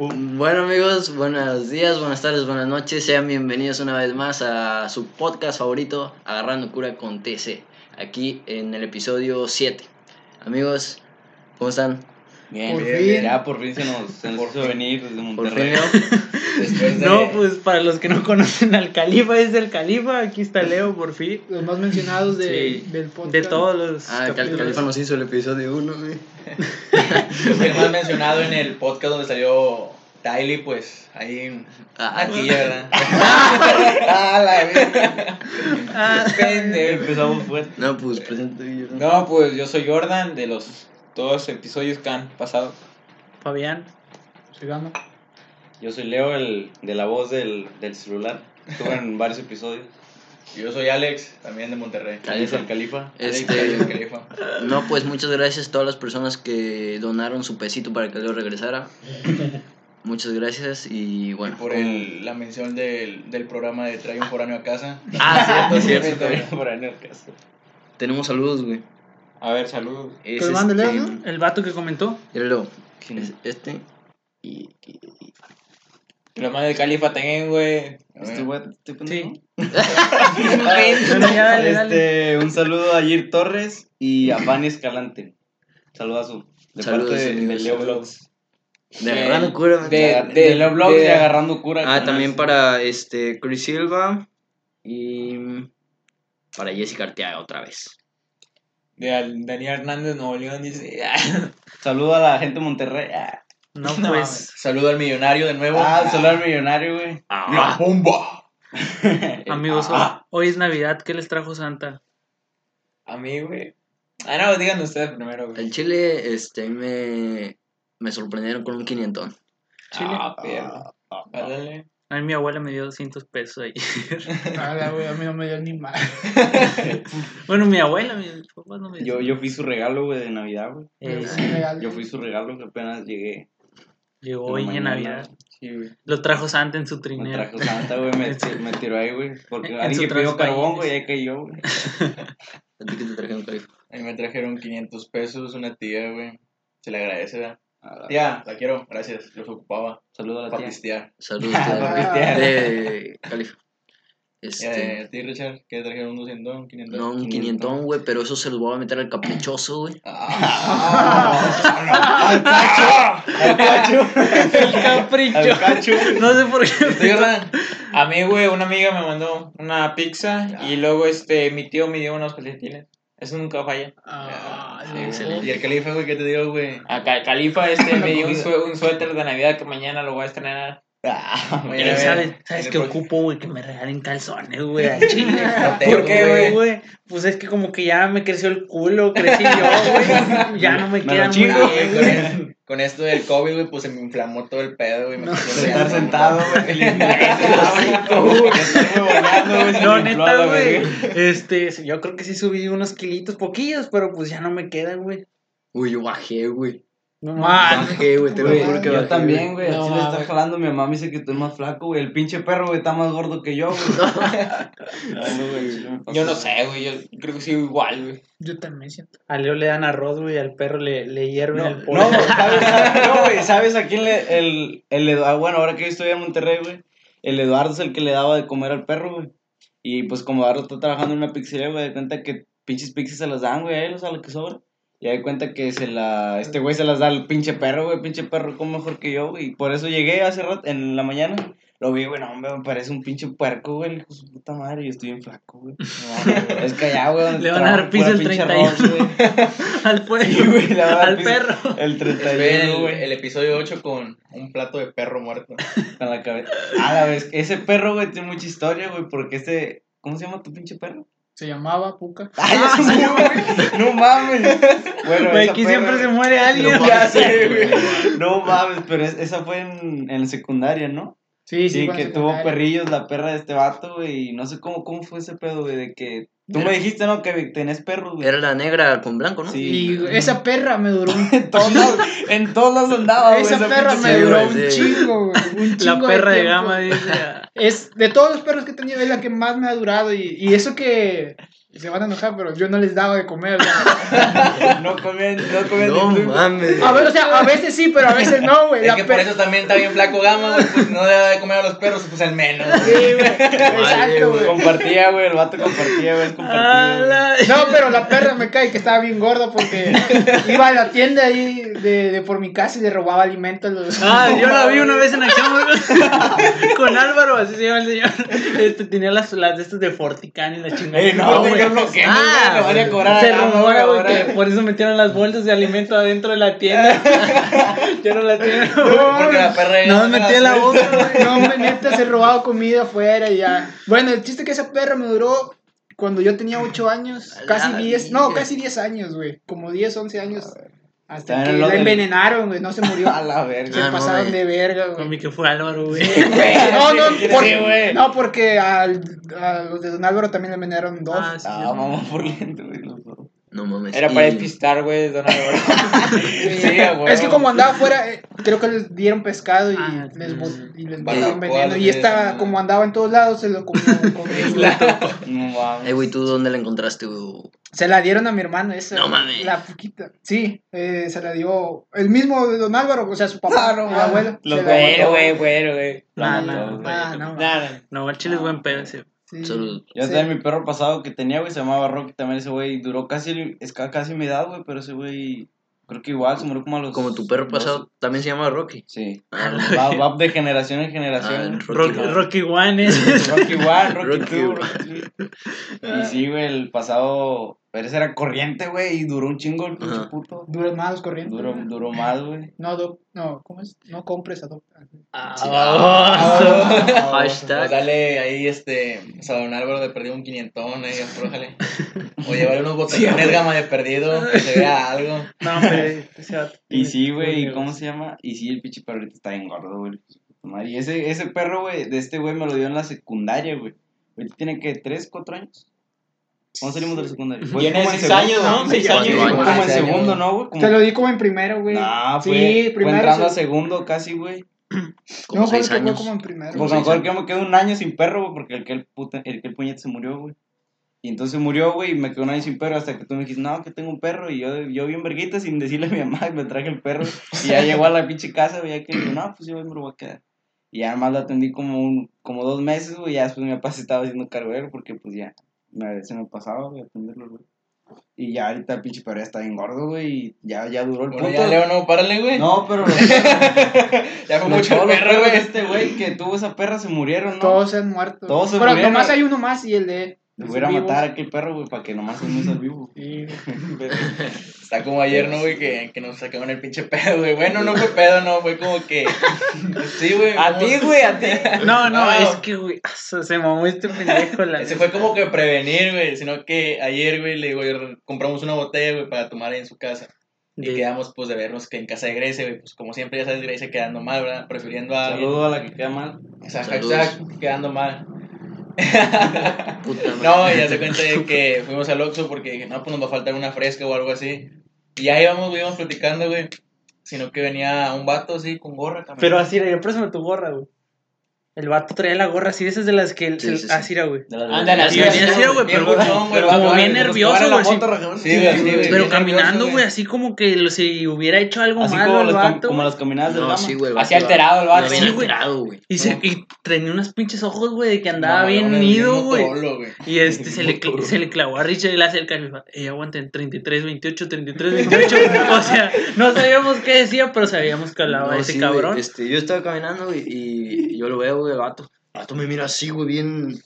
Bueno amigos, buenos días, buenas tardes, buenas noches. Sean bienvenidos una vez más a su podcast favorito, Agarrando Cura con TC, aquí en el episodio 7. Amigos, ¿cómo están? Bien, Por bien, fin. Ya por fin se nos, se nos hizo venir desde Por Monterrey. fin, ¿no? Después de No, pues para los que no conocen al Califa, es el Califa. Aquí está Leo, por fin. los más mencionados de, Sí, del podcast. De todos los. Ah, capítulos. Califa nos hizo el episodio 1, güey. el más mencionado en el podcast donde salió Tylee, pues ahí Ah, aquí, ¿verdad? ah, la verga. Ah. Empezamos fuerte. No, pues presente yo. No, pues yo soy Jordan de los dos episodios que han pasado. Fabián. Sigamos. Yo soy Leo, el de la voz del, del celular. Estuve en varios episodios. Yo soy Alex, también de Monterrey. Es el califa. Este, Alex Califa. no, pues muchas gracias a todas las personas que donaron su pesito para que Leo regresara. Muchas gracias y bueno. Por el, la mención del, del programa de Trae un foráneo a casa. Ah, cierto, cierto. Por ahí en el caso. Tenemos saludos, güey. A ver, saludos. Es Pues este- ¿no? El vato que comentó. ¿Quién es es? este y, y- y- Lo del Califa también, güey. Este güey, ¿este pendejo? Sí. Bueno, ya dale, dale. Este, un saludo a Gir Torres y a Fanny Escalante. Saludazo. De Saludos, parte de, de Leo Vlogs. de agarrando cura. de- De, de, Leo Vlogs de- y agarrando cura. Ah, también para este Chris Silva y para Jessica Arteaga otra vez. De Al- Daniel Hernández Nuevo León dice. Saludo a la gente de Monterrey. Ah, No, No, pues. Saludo al millonario de nuevo. ah el celular millonario, güey. ¡La bomba! Amigos, Ah. hoy es Navidad. ¿Qué les trajo Santa? A mí, güey. Ah, no, digan ustedes primero, güey. El Chile, este, me, me sorprendieron con un quinientón. Chile. Ah, perro. Dale. A mí mi abuela me dio 200 pesos ahí. Ah, la güey, a mí no me dio ni mal. bueno, mi abuela, papás no me Yo, yo fui su regalo, güey, de Navidad, güey. Eh, Sí. Yo fui su regalo que apenas llegué. llegó hoy en. Navidad. Sí, güey. Lo trajo Santa en su Me trineo. trajo Santa, güey, me, me tiró ahí, güey. Porque En alguien pidió carbón, güey, ahí cayó, güey. ¿A ti qué te trajeron? A mí me trajeron 500 pesos una tía, güey. Se le agradece, ¿verdad? A la- Tía, la quiero, gracias. Los ocupaba Saludo a la para tía. Saludos de, pistear. de Califa. Eh, Este, ¿A ti, Richard? ¿Qué te trajeron un 200, un 500? no, un quinientón, güey, pero eso se los voy a meter al caprichoso, güey. Ah, ¡Al cacho! ¡Al cacho! El capricho. ¡Al cacho! No sé por qué. A mí, güey, una amiga me mandó una pizza y luego este mi tío me dio unos calcetines. Eso nunca falla. Ah, Sí, excelente. Y el califa, güey, ¿qué te digo, güey? Acá, Califa este me dio un, sue- un suéter de Navidad que mañana lo voy a estrenar. Ah, ver, ¿Sabes, ¿sabes qué ocupo, güey? Que me regalen calzones, güey, ¿Por qué, güey. güey? Pues es que como que ya me creció el culo, crecí yo, güey. Ya no me, Me quedan muy bien, güey. Con esto del COVID, güey, pues se me inflamó todo el pedo, güey. Me No. estar sentado, güey. No, neta, güey. Este, yo creo que sí subí unos kilitos poquillos, pero pues ya no me quedan, güey. Uy, yo bajé, güey. No Bajé, güey, te lo juro que yo bajé. también, güey. No, Así le está jalando. Mi mamá me dice que estoy más flaco, güey. El pinche perro, güey, está más gordo que yo, güey. No. Yo no sé, güey, yo creo que sigo igual, güey. Yo también siento. A Leo le dan arroz, güey, al perro le, le hierven No, el pollo. no, ¿sabes? No, güey, ¿sabes a quién le. El, el Eduardo, bueno, ahora que yo estoy en Monterrey, güey. El Eduardo es el que le daba de comer al perro, güey. Y pues como Eduardo está trabajando en una pizzería, güey, de cuenta que pinches pizzas se las dan, güey, a él, o sea, lo que sobra. Y de cuenta que se la. Este güey se las da al pinche perro, güey. Pinche perro come mejor que yo, güey. Y por eso llegué hace rato, en la mañana. Lo vi, güey, no, hombre, me parece un pinche puerco, güey. Hijo de su puta madre, y estoy bien flaco, güey. No, es que allá, güey, Le van a dar pura el pinche 31. arroz, güey. al Sí, güey, le van a dar al perro. El Esperen 31, el, güey. el episodio 8 con un plato de perro muerto. Con la cabeza. A la vez, ese perro, güey, tiene mucha historia, güey, porque ese. ¿Cómo se llama tu pinche perro? Se llamaba Puca. ¡Ay, ya güey! ¡No mames! Bueno, Güey, aquí siempre se muere alguien. No mames, güey. No mames, pero es- esa fue en, en secundaria, ¿no? Sí, Sí, fue en que tuvo perrillos la perra de este vato, güey, y no sé cómo, cómo fue ese pedo, güey, de que... Tú me dijiste, ¿no? Que tenés perros, güey. Era la negra con blanco, ¿no? Sí. Y esa perra me duró un En todos lados, en todos lados andaba, güey. Esa perra pinche me sí, duró güey, un sí. chingo, güey. Un La chingo perra de tiempo. gama dice. Es de todos los perros que he tenido, es la que más me ha durado. Y, y eso que se van a enojar, pero yo no les daba de comer. güey. No comían, no comían No mames. A ver, o sea, a veces sí, pero a veces no, güey. Es La que per- por eso también está bien flaco Gama, güey. Pues no le da de comer a los perros, pues el menos. Sí, güey. Exacto, güey. Compartía, güey, el vato compartía, güey. No, pero la perra me cae que estaba bien gorda porque iba a la tienda ahí de, de por mi casa y le robaba alimentos los. Ah, yo la vi una vez en acción güey, con Álvaro, así se llama el señor. Este, tenía las, las de estos de Fortican y la chingada. Ey, no, güey, yo no, que no, Ah, le van a cobrar Se rumora, güey, que por eso metieron las bolsas de alimento adentro de la tienda. ya no la tienen. Porque la perra No, ya me metí en la boca, güey. No, me neta se robaba comida afuera y ya. Bueno, el chiste es que esa perra me duró cuando yo tenía 8 años, casi la 10, no, casi 10 años, güey. Como 10, 11 años. Hasta que el la envenenaron, güey, no se murió. A la Se verga. Ah, no, pasaron güey. de verga, güey. mí que fue Álvaro, güey. No, no, Sí, porque, güey. no, porque al, a los de Don Álvaro también le envenenaron dos. Ah, sí. Ah, mamá por lento, güey. No mames. Era Y- para despistar, güey, don Álvaro. Sí, güey. es que como andaba afuera, eh, creo que les dieron pescado y Ah, les, sí. y les botaron veneno. Y esta, como andaba en todos lados, se lo comió. No mames. Eh, güey, ¿tú dónde la encontraste, güey? Se la dieron a mi hermano, esa. No mames. La poquita. Sí, eh, se la dio el mismo de Don Álvaro, o sea, su papá, Ah, no mames. abuelo. Los güey, bueno, güey. Nah, No, no, Ah, no. No, el chile es buen pedo ese. Sí. Salud. Yo Sí. también mi perro pasado que tenía, güey, se llamaba Rocky, también ese güey duró casi, es ca- casi mi edad, güey, pero ese güey, creo que igual se murió como a los... Como tu perro dos- pasado también se llama Rocky. Sí, Ah, va, va de generación en Ah, generación. Rocky Rocky, One. Rocky One es. Rocky One, Rocky Rocky Two, One. Rocky Three. Y sí, güey, el pasado, pero ese era corriente, güey, y duró un chingo el pinche puto. Duros más los corrientes. Duró, duró más, güey. No, doc- no, ¿cómo es? No compres, adopta. Ah, Hashtag. Pues dale ahí, este, o sea, don Álvaro de perdido un quinientón ahí, aflójale. O llevarle unos botellones gama de perdido, que se vea algo. No, hombre, Y sí, güey, ¿y cómo se llama? Y sí, el pinche perro ahorita está bien gordo, güey. Y ese, ese perro, güey, de este güey me lo dio en la secundaria, güey. Ahorita tiene que, ¿tres, cuatro años? ¿Cuándo salimos de la secundaria? Fue Tiene como en seis segundo, años, ¿no? Seis años. Fue como en años. segundo, ¿no, güey? Como- Te lo di como en primero, güey. Nah, fue, sí, fue primero. entrando a segundo casi, güey. Como no, seis que fue años. como en primero. Como Porque me seis acuerdo que me quedé un año sin perro, güey, porque el que el, puta, el que el puñete se murió, güey. Y entonces murió, güey, y me quedé un año sin perro hasta que tú me dijiste, no, que tengo un perro. Y yo, yo bien verguita sin decirle a mi mamá, y me traje el perro. Y ya llegó a la pinche casa, güey, ya que digo, no, pues yo me lo voy a quedar. Y ya más lo atendí como, un, como dos meses, güey, ya después mi papá se estaba haciendo cargo de él, porque pues ya se me pasaba, güey, atenderlo, güey. Y ya ahorita el pinche perro ya está bien gordo, güey, y ya, ya duró el Bueno, punto. ya, Leo, no, párale, güey. No, pero los, ya fue mucho perro, güey. este güey que tuvo esa perra se murieron, ¿no? Todos se han muerto. Todos se Pero murieron. nomás hay uno más y el de. Voy a matar a aquel perro, güey, para que nomás se muera vivo. Sí. Está como ayer, ¿no, güey? Que, que nos sacaban el pinche pedo, güey. Bueno, no fue pedo, no, fue como que. Sí, güey. A como- ti, güey, a ti. No, no, Ah. es que, güey, se se mamó este pendejo. La Ese fue como que prevenir, güey. Sino que ayer, güey, le digo, compramos una botella, güey, para tomar ahí en su casa. Y quedamos, pues, de vernos que en casa de Grecia, güey. Pues, como siempre, ya sabes, Grecia quedando mal, ¿verdad? Prefiriendo a. Saludo a la que queda mal. O sea, Saludos. hashtag quedando mal. Puta madre. No, y ya se cuenta de que fuimos al Oxxo porque dije, no, pues nos va a faltar una fresca o algo así. Y ya íbamos, íbamos platicando, güey. Sino que venía un vato así con gorra también. Pero así, era, yo préstame tu gorra, güey. El vato traía la gorra así, de esas de las que... Sí, sí, sí. Así era, güey. Ándale, así, así, así, güey, pero güey, como vato, bien güey. nervioso, güey, así. Sí, güey, así, güey, Pero bien caminando, güey, así como que lo- si hubiera hecho algo Así malo como, el vato. como güey. las caminadas del No, Gama. sí, güey. el Así vato alterado el vato. Sí, güey. alterado, güey. Y, tenía unos pinches ojos, güey, de que andaba bien nido, güey. güey. Y este se le, cl- se le clavó a Richard y le hace el califa. Y aguanten 33, 28, 33, 28. o sea, no sabíamos qué decía, pero sabíamos que hablaba ese cabrón. güey, este, yo estaba caminando güey, y yo lo veo, güey, el vato. El vato me mira así, güey, bien.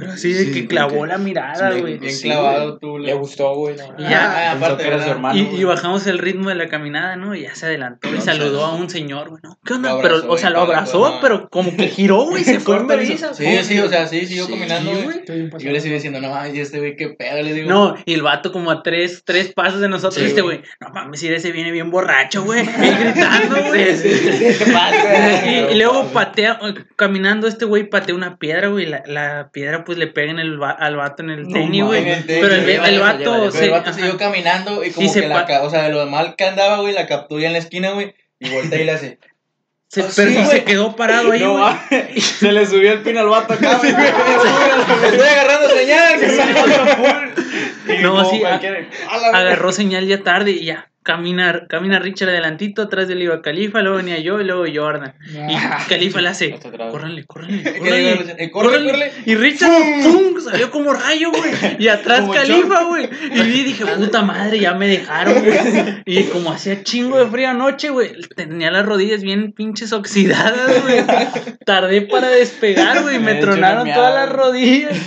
Pero así de Sí, que clavó que- la mirada, güey. Bien Sí, clavado tú. Le gustó, güey. no. Y ya, Ah, aparte, que era su hermano. Y, y bajamos el ritmo de la caminada, ¿no? Y ya se adelantó y No, saludó a un señor, güey, ¿no? ¿Qué onda? pero, o sea, y lo abrazó, pero como que giró, güey, se fue en vergüenza. Sí, sí, o sea, sí, siguió Sí, caminando, güey. Y yo le sigo diciendo, no mames, ¿y este güey qué pedo, le digo. No, y el vato como a tres, tres pasos de nosotros, este güey. no mames, si ese viene bien borracho, güey, bien gritando, güey. ¿Qué pasa? Y, y luego patea, caminando este güey patea una piedra, güey, la, la piedra pues le pega en el, va- al vato en el No tenis, güey. Pero el, el vato. Pero el vato siguió caminando y como Y se que la, o sea, de lo mal que andaba, güey, la captura en la esquina, güey, y voltea y le hace, Se, Ah, pero sí, se quedó parado ahí, No, se le subió el pin al vato acá, güey. Estoy agarrando señal. No, sí, Agarró señal ya tarde y ya. Camina, camina Richard adelantito, atrás de él iba Califa, luego venía yo y luego Jordan. Y Califa le hace, córranle, córranle, córranle, diga, eh, corre, córranle". corre. Y Richard, ¡pum! salió como rayo, güey. Y atrás Como Califa, güey. Y vi, dije, puta madre, ya me dejaron, güey. Y como hacía chingo de frío anoche, güey, tenía las rodillas bien pinches oxidadas, güey. Tardé para despegar, güey. Me tronaron todas las rodillas.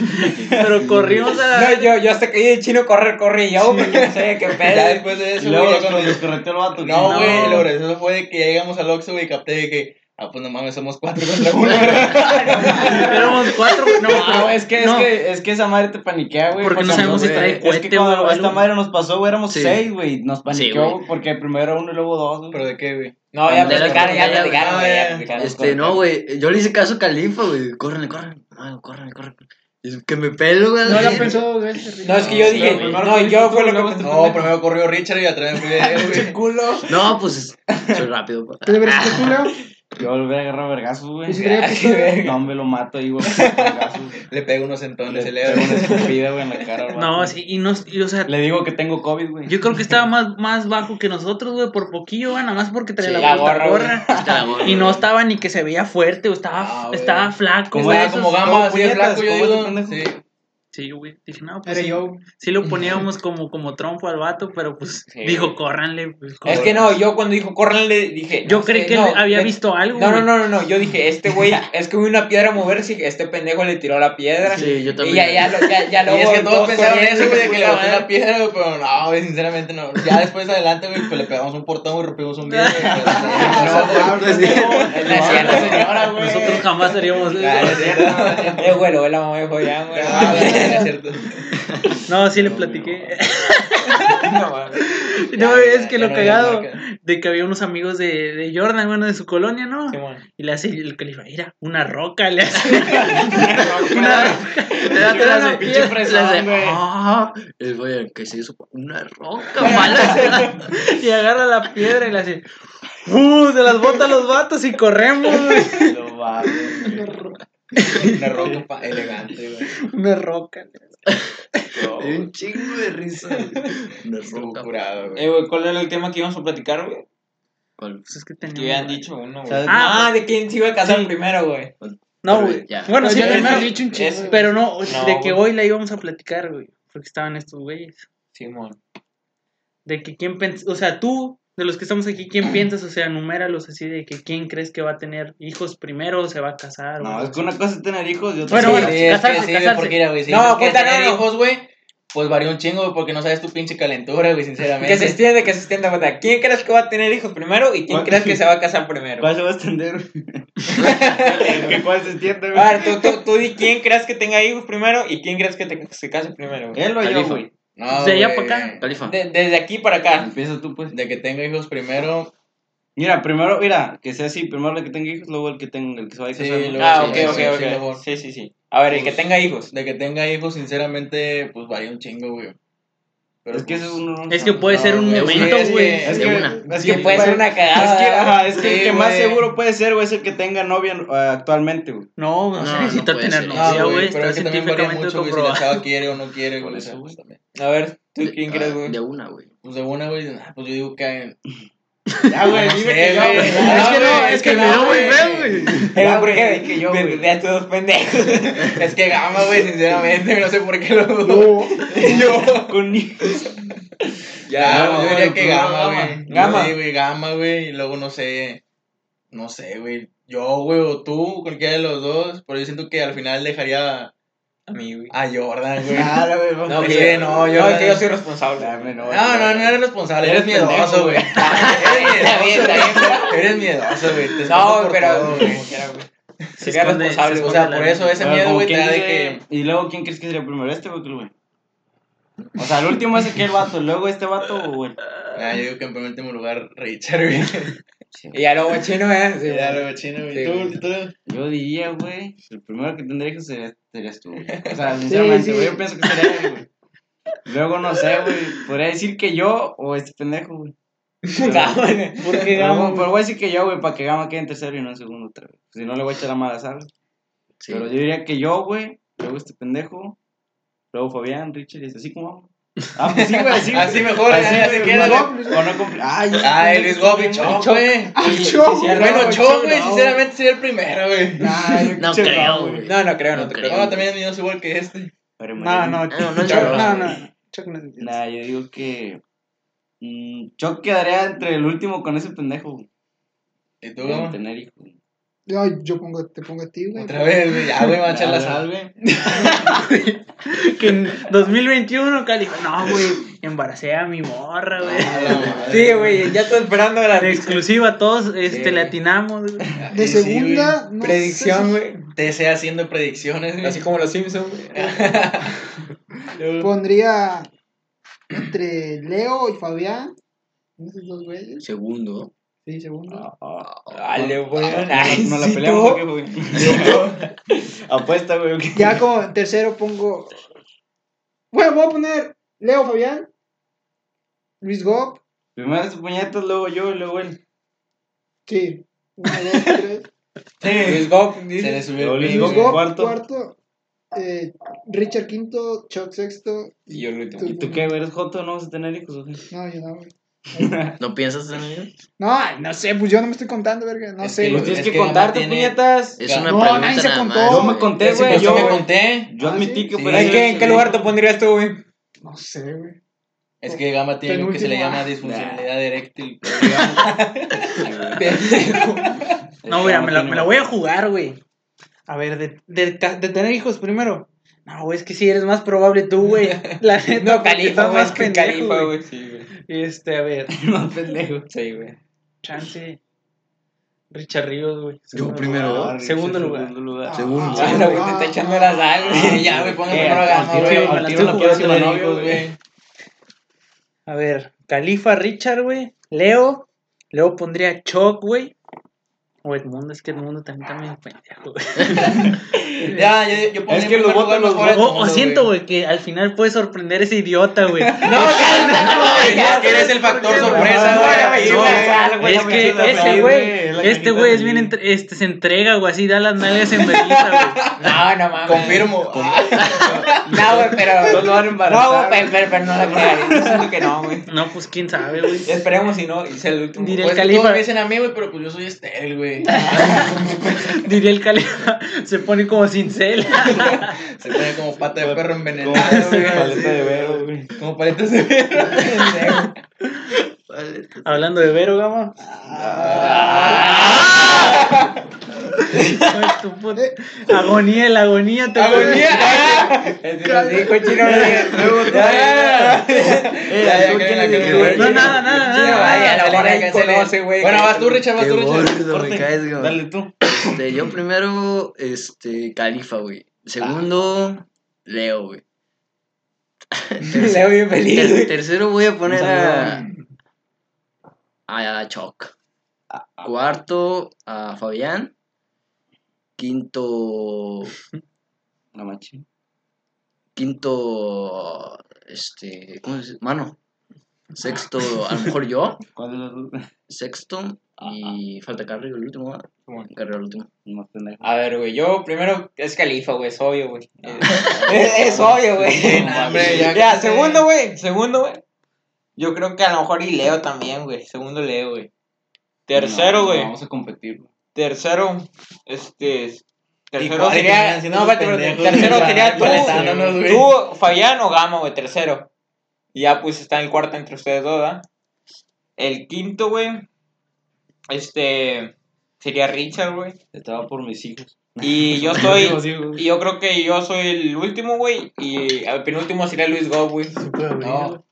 Pero corrimos a la... No, yo, yo hasta que vi el chino correr, corre y yo, güey, no sabía qué Ya pedo. después de eso, luego cuando- correteó el vato. No, No. güey, lo gracioso fue de que ya llegamos al Oxxo, güey, y capté de que, ah, pues no mames, somos cuatro contra uno. Éramos cuatro, no, No, pero- es que, no. es que, es que esa madre te paniquea, güey. Porque no sabemos si trae Es cohete que o cuando esta madre nos pasó, güey, éramos Sí. seis, güey. Nos paniqueó, porque primero era uno y luego dos, güey. ¿Pero de qué, güey? No, ya la platicaron, ya que- ya- platicaron, güey. Este, no, güey. Yo le hice caso a Califa, güey. Córrenle, córrenle. No, córrenle, córrenle. Que me pelo, güey. No la pensó veces. No, es que yo dije, güey. no, yo fue lo que No, primero corrió Richard y atrás me fui de güey. culo. No, pues soy rápido. pa. ¿Qué le hubieras hecho tú, Leo? Yo volví a agarrar vergazos, güey. No, me lo mato ahí, güey. Le pego unos entones, Le se le pego una escupida, güey, en la cara. vato. No, sí, y no, y, o sea, Le digo que tengo COVID, güey. yo creo que estaba más, más bajo que nosotros, güey, por poquillo, güey, nada más porque traía Sí, la, gorra, Y no güey. estaba ni que se veía fuerte, o estaba, Ah, güey. estaba flaco, Como güey. Estaba esos- como gama, así flaco, yo digo. Sí. Sí, güey. Dije, no, pues sí, yo. sí lo poníamos como, como trompo al vato, pero pues Sí. dijo, córranle. Pues, Es córranle". que no, yo cuando dijo córranle dije. Yo no creí sé, que no, él había visto algo, No, no, no, no, no, yo dije, este güey, es que vi una piedra moverse y este pendejo le tiró la piedra. Sí, yo Y también. ya, ya, lo- ya, ya Y luego es que todos pensaron corriendo, eso, güey, de que le la piedra, güey, pero no, güey, sinceramente no. Ya después adelante, güey, pues le pegamos un portón y rompimos un vidrio. güey, pero- No, pues, no. La señora, güey. Nosotros jamás cierto. Eh, güey, lo ve la mamá de Joyan, güey. No, sí le platiqué. No, es que lo cagado de que había unos amigos de, de Jordan, bueno, de su colonia, ¿no? Y le hace el califa, mira, una roca le hace. Una Era Era una una pinche piedra, fresón, le güey. Ah, ¿qué es eso? Una roca mala. y agarra la piedra y le hace. ¡Uh! Se las bota a los vatos y corremos, güey. No mames. Una roca pa- elegante, güey. Una roca. Y un chingo de risa. Una roca. curado, güey. Eh, güey, ¿cuál era el tema que íbamos a platicar, güey? ¿Cuál? Pues es que habían dicho uno, güey. ¿Sabes? Ah, de quién se iba a casar primero, güey. No, güey. ya. Bueno, Pero sí, primero. dicho un chingo. es- Pero no, No, de que güey. hoy la íbamos a platicar, güey. Porque estaban estos güeyes. Simón. De que quién piensas. O sea, tú, de los que estamos aquí, ¿quién piensas? O sea, numéralos así de que quién crees que va a tener hijos primero o se va a casar. No, es que una cosa es tener hijos y otra Bueno, Sí, bueno, sí, es casarse, que sí, güey, casarse. porque güey, si No, cuenta, tener no, hijos, güey, pues varía un chingo, güey, porque no sabes tu pinche calentura, güey, sinceramente. Que se extiende, que se extienda. cuenta. ¿Quién crees que va a tener hijos primero y quién crees que se va a casar primero? ¿Cuál se va a extender? ¿Que ¿Cuál se extiende, güey? A ver, tú, tú, tú di quién crees que tenga hijos primero y quién crees que te, se case primero, güey. Él o yo, güey. No, De allá güey, para acá, Califa. De- desde aquí para acá. Empieza tú, pues. De que tenga hijos primero. Mira, primero, mira, que sea así, primero el que tenga hijos, luego el que tenga, el que se vaya a Sí, casar. ¿no? luego- Ah, sí, ok, sí, ok, sí, ok. Sí, sí, sí. A ver, el que tenga hijos. De que tenga hijos, sinceramente, pues varía un chingo, güey. Pero, Es que eso pues, uno no Es que puede ser un güey, momento, es que- güey. Es que, una. es Que puede ser una Es cagada. que, ajá, es que Sí, el que más güey. seguro puede ser, güey, es el que tenga novia eh, actualmente, güey. No, no, No, no necesita tener novia, güey. pero Está es que también varía científicamente mucho, güey, si la comprobado. chava quiere o no quiere, güey. Eso, pues, también. A ver, ¿tú quién ah, crees, güey? De una, güey. Pues de una, güey, ah, pues yo digo que... Ya, güey, No dime que yo, güey. Es que no, güey, es que es que no, no, güey. que yo, güey. de estos dos pendejos. Es que gama, güey, sinceramente, no sé por qué lo dudo. yo... Con hijos. Ya, yo diría que Gama. güey. Gama. Sí, güey, gama, güey. Y luego no sé. No sé, güey. Yo, güey, o tú, cualquiera de los dos. Pero yo siento que al final dejaría A mí, güey. a Jordan, güey. Ah, la güey, No. Sí, que, no, no, yo- no, que yo soy responsable. Dame, no, No, no, no eres responsable. Eres, Eres miedoso, güey. Eres miedoso, güey. Te No, pero Sería esconde- responsable, se O sea, por eso ese miedo, ¿con güey, te da de que. Y luego, ¿quién crees que sería primero? ¿Este güey? O sea, el último es aquel vato, luego este vato, güey. Ah, yo digo que en primer último lugar, Richard, güey. Y ya luego chino, ¿eh? Sí, güey. luego chino, güey. Sí, ¿Tú, güey. tú? Yo diría, güey, el primero que tendría hijos sería, serías tú. güey. O sea, sinceramente, sí. güey, yo pienso que sería él, güey. Luego, no sé, güey, podría decir que yo o este pendejo, güey. Gama, ¿no? ¿Por qué Pero, Gama? bueno, pero voy a decir que yo, güey, para que Gama quede en tercero y no en segundo otra vez. Si no, le voy a echar la mala sal. Sí. Pero yo diría que yo, güey, luego este pendejo, luego Fabián, Richard, y así como vamos. Ah, pues sí, güey, así. Así mejor, Así, se queda, güey. o no Ay, Ay, Luis Gobi, güey. No, bueno, no, Choc, güey, sinceramente sería el primero, güey. No creo, güey. No, no creo, no creo. No, también el mío es igual que este. Pero No, no, No, no es Chuck, no, no. Chuck no es Nah, yo digo que. mm, Choc quedaría entre el último con ese pendejo. ¿Y tú, tener hijos. Ay, yo pongo, te pongo a ti, güey. Otra vez, güey. Ya, güey, va a echar la sal, güey. Que en 2021, Cali. No, güey. Embaracé a mi morra, güey. Sí, güey, ya estoy esperando la De exclusiva, todos este, Sí. le atinamos, güey. De Sí, segunda, no predicción, güey. TC haciendo predicciones, güey. Así como los Simpsons, güey. pondría entre Leo y Fabián. Esos dos güeyes. Segundo. Sí, segundo. Dale, güey. No, Ay, no la peleamos. ¿o qué, güey? Apuesta, güey. ¿o qué? Ya como tercero pongo. Bueno, voy a poner Leo Fabián. Luis Gop. Primero su puñetas, luego yo y luego él. Sí. Uno, dos, tres. Luis Gop, Se dice. le subió el Luis. Gop. Cuarto. cuarto. eh, Richard quinto. Chuck sexto. Y yo el último. tú. ¿Y tú qué? ¿Eres joto? ¿No vas a tener hijos o qué? No, yo no, güey. ¿No piensas en ello? No, no sé, pues yo no me estoy contando, verga. No Es sé, que Pues tienes que, que contarte, tiene- puñetas. Es una No, pregunta nadie se nada contó. más. Yo me conté, güey. Yo, me conté. yo Ah, admití ¿sí? que Sí. fuera ¿En qué, en qué lugar te pondrías tú, güey? No sé, güey. Es que Gama tiene algo que se le llama disfuncionalidad eréctil. No, güey, me la, me la voy a jugar, güey. A ver, de, de, de tener hijos primero. No, güey, es que sí eres más probable tú, güey. La neta, No, Califa, güey. más que pendejo, Califa, güey. Sí, güey. Este, a ver, No, pendejo. Sí, güey. chance. Richard Ríos, güey. Yo Segundo primero. lugar. Segundo lugar. Segundo lugar. Segundo. Ah, güey, te está echando la sal, güey. Ya, güey, pongan Eh, primero a Gama, al güey. tiro- la tiro estoy no quiero jugando, tener amigos, hijos, güey. A ver, Califa, Richard, güey. Leo. Luego pondría Choc, güey. O Edmundo, es que Edmundo también está medio pendejo, güey. Ya, yo, yo pondría Es que los votos los mejor a O, o siento, güey, que al final puede sorprender ese idiota, güey. No, güey, es que eres el factor sorpresa, güey. No, Es no que ese güey, es este güey es feliz. bien, entre- este, se entrega, güey, así da las nalgas en vergüenza, güey. No, no mames. Confirmo. No, güey, pero. No lo van a embarazar, No, güey, pero, pero, pero no la pegaría. Yo siento que no, güey. No, pues quién sabe, güey. Esperemos si no, y sea el último. Diré- Pues el todos Califa. me dicen a mí, güey, pero pues yo soy estéril, güey. Diría el Califa, se pone como cincel. Se pone como pata de perro Como envenenado, güey. paleta de vero, güey. Como paletas de perro. Hablando de Vero, gama. Agonía, la agonía te Agonía. No, nada, nada, nada. Bueno, vas tú, Richard, vas tú, Richard. me caes, güey. Dale tú. Este, yo primero, este, Califa, güey. Segundo, Leo, güey. Leo bien feliz, tercero voy a poner a, a Choc. Cuarto, a Fabián. Quinto, La machín. quinto, este, ¿cómo se dice? Mano. Sexto, a lo mejor yo. ¿Cuál dos? Sexto. Y falta Carrillo, el último, ¿verdad? Carrillo, el último. Pendejo. A ver, güey, yo primero es Califa, güey, es obvio, güey. Es, es obvio, güey. No, ya Ya, que- segundo, güey, segundo, güey. Yo creo que a lo mejor y Leo también, güey. Segundo Leo, güey. Tercero, No, güey. no, Vamos a competir, güey. Tercero, este. Tercero sería. No, espérate, tercero sería tú, tú, Fabián o Gama, güey, tercero. Y ya pues está en el cuarto entre ustedes dos, ¿verdad? El quinto, güey. Este. Sería Richard, güey. Estaba por mis hijos. Y yo soy. Y yo creo que yo soy el último, güey. Y el penúltimo sería Luis Go, güey. No.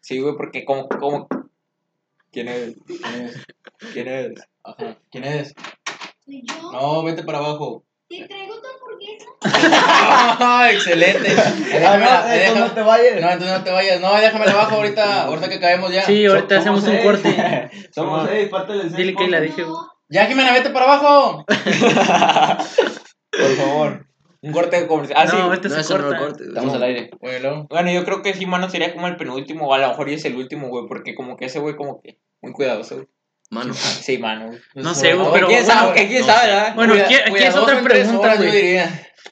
Sí, güey, porque como, como. ¿Quién es? ¿Quién es? ¿Quién es? Ajá. ¿Quién es? Soy yo. No, vete para abajo. Te traigo tu hamburguesa. Ah, excelente. Déjamela, Ah, déjame- no te vayas. No, entonces no te vayas. No, déjamela abajo ahorita, ahorita que caemos ya. Sí, ahorita hacemos un corte. Somos seis, pártele el seis. Dile que la dije, güey. No, Ya, Jimena, vete para abajo. Por favor. Un corte comercial. Ah, sí. no, este No, se no corta. lo cortes. Estamos al aire. Bueno, Bueno, yo creo que sí, mano, sería como el penúltimo, o a lo mejor ya es el último, güey, porque como que ese güey como que muy cuidadoso, güey. Mano. Sí, mano, güey. No sé, güey, pero ¿Quién bueno, sabe? ¿Quién no sabe, verdad? Bueno, aquí, aquí es otra pregunta, güey.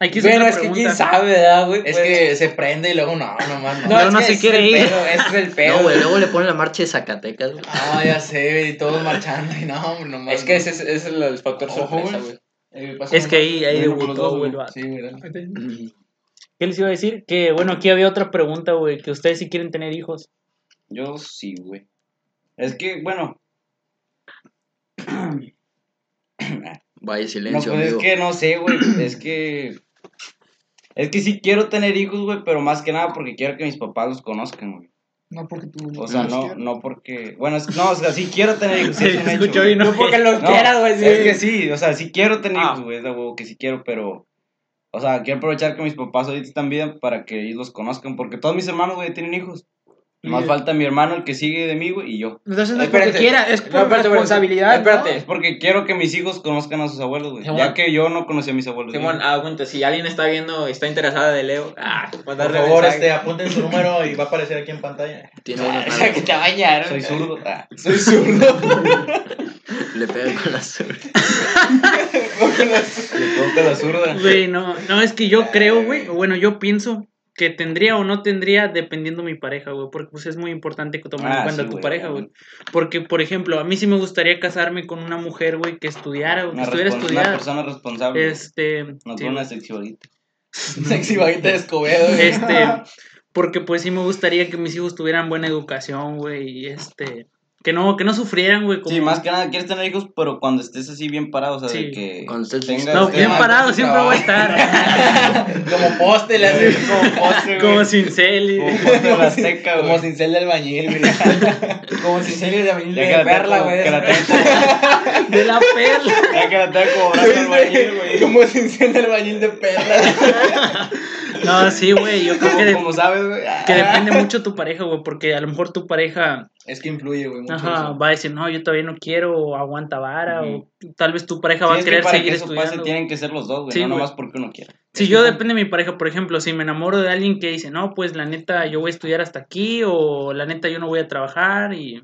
Aquí es Bueno, es que quién sabe, ¿verdad, güey? Es Pues- que se prende y luego no, no más no. No, es no que se quiere es el ir. pedo, ese es el pedo. No, güey, luego le ponen la marcha de Zacatecas, güey. Ah, ya sé, y todos marchando y no, no más. Es que ese es, ese es el factor sorpresa, güey. güey. Eh, Es que ahí, ahí Bueno, debutó, güey. güey. Sí, güey. ¿Qué les iba a decir? Que, bueno, aquí había otra pregunta, güey, que ustedes sí quieren tener hijos. Yo sí, güey. Es que, bueno. Vaya No, silencio, pues es que no sé, güey. Es que. Es que sí quiero tener hijos, güey, pero más que nada porque quiero que mis papás los conozcan, güey. No porque tú. O sea, no, no porque. Bueno, es, no, o sea, sí quiero tener hijos. sí, es un hecho, ¿no? No porque los No, quieras, güey. Es que sí. sí, o sea, sí quiero tener Ah. hijos, güey, es de huevo que sí quiero, pero. O sea, quiero aprovechar que mis papás ahorita están bien para que ellos los conozcan, porque todos mis hermanos, güey, tienen hijos. Más falta mi hermano, el que sigue de mí, güey, y yo. Entonces no es Espérate. porque quiera, es por No, espérate, espérate. responsabilidad. Espérate. Es porque quiero que mis hijos conozcan a sus abuelos, güey. Ya que yo no conocí a mis abuelos. Simón, ah, cuenta, si alguien está viendo, está interesada de Leo, ah, Por mandarle favor, este, apunten su número y va a aparecer aquí en pantalla. Tiene unos O sea, que te bañaron. Soy zurdo. Ah. Soy zurdo. Le pega con la suerte. Le toca la zurda. Güey, no, no, es que yo creo, güey, o bueno, yo pienso que tendría o no tendría dependiendo mi pareja, güey, porque pues es muy importante que tomar en Ah, cuenta sí, tu pareja, güey. Porque, por ejemplo, a mí sí me gustaría casarme con una mujer, güey, que estudiara, o que estuviera respon- una estudiada. persona responsable. Este, no sí, con una sexy vaguita. Sexy vaguita de Escobedo. güey. este, porque pues sí me gustaría que mis hijos tuvieran buena educación, güey, y este, que no, que no sufrieran, güey, como... Sí, más que nada quieres tener hijos, pero cuando estés así bien parado, o sea, Sí. de que Cuando estés tengas- No, bien parado, siempre voy a estar. Como poste, le hace Como poste, como güey. cincel y... Como poste de la Como güey. cincel de albañil, güey. Como serie de albañil de la perla, güey. de la perla. Ya que la tengo como brazo albañil, güey. Como cincel de albañil de perla. No, sí, güey, yo creo que, Como, de- como sabes, güey. Que depende mucho tu pareja, güey, porque a lo mejor tu pareja Es que influye, güey, ajá, eso. va a decir, no, yo todavía no quiero, o aguanta vara, o tal vez tu pareja Sí, va a que querer para seguir que eso estudiando. pase tienen que ser los dos, güey. Sí, no güey. nomás porque uno quiera. Si yo depende de mi pareja, por ejemplo, si me enamoro de alguien que dice, no, pues la neta yo voy a estudiar hasta aquí, o la neta yo no voy a trabajar y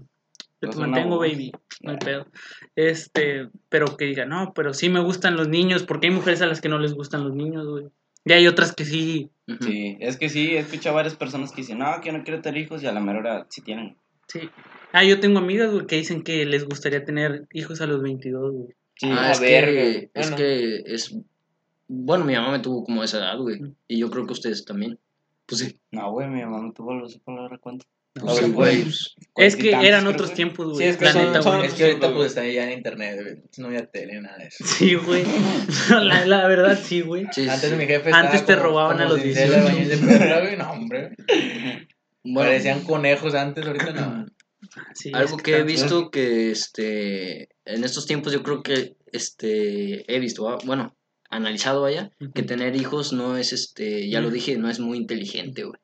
yo te mantengo, baby, no hay pedo. Este, pero que diga, no, pero sí me gustan los niños, porque hay mujeres a las que no les gustan los niños, güey. Y hay otras que sí. Sí, es que sí, he escuchado a varias personas que dicen, no, que no quiero tener hijos, y a la mera hora sí tienen. sí. Ah, yo tengo amigas, güey, que dicen que les gustaría tener hijos a los 22, güey. Sí, ah, a es verga. que, es Bueno. que es... Bueno, mi mamá me tuvo como esa edad, güey. Y yo creo que ustedes también. Pues sí. No, güey, mi mamá me tuvo los palabras cuánto. Ver, sí, güey. güey. pues, Es que eran otros tiempos, güey. Sí, es que la son-. Es que ahorita pues está ya en internet, güey. No había tele, nada de eso. Sí, güey. la, la verdad, sí, güey. sí, Antes mi jefe Antes estaba te como- robaban a los cincel 18. albañil de güey. No, hombre. Bueno, Parecían conejos antes, ahorita no. Sí, algo es que he visto que este en estos tiempos yo creo que este he visto ah, bueno analizado vaya que tener hijos no es este ya lo Ujú. dije no es muy inteligente güey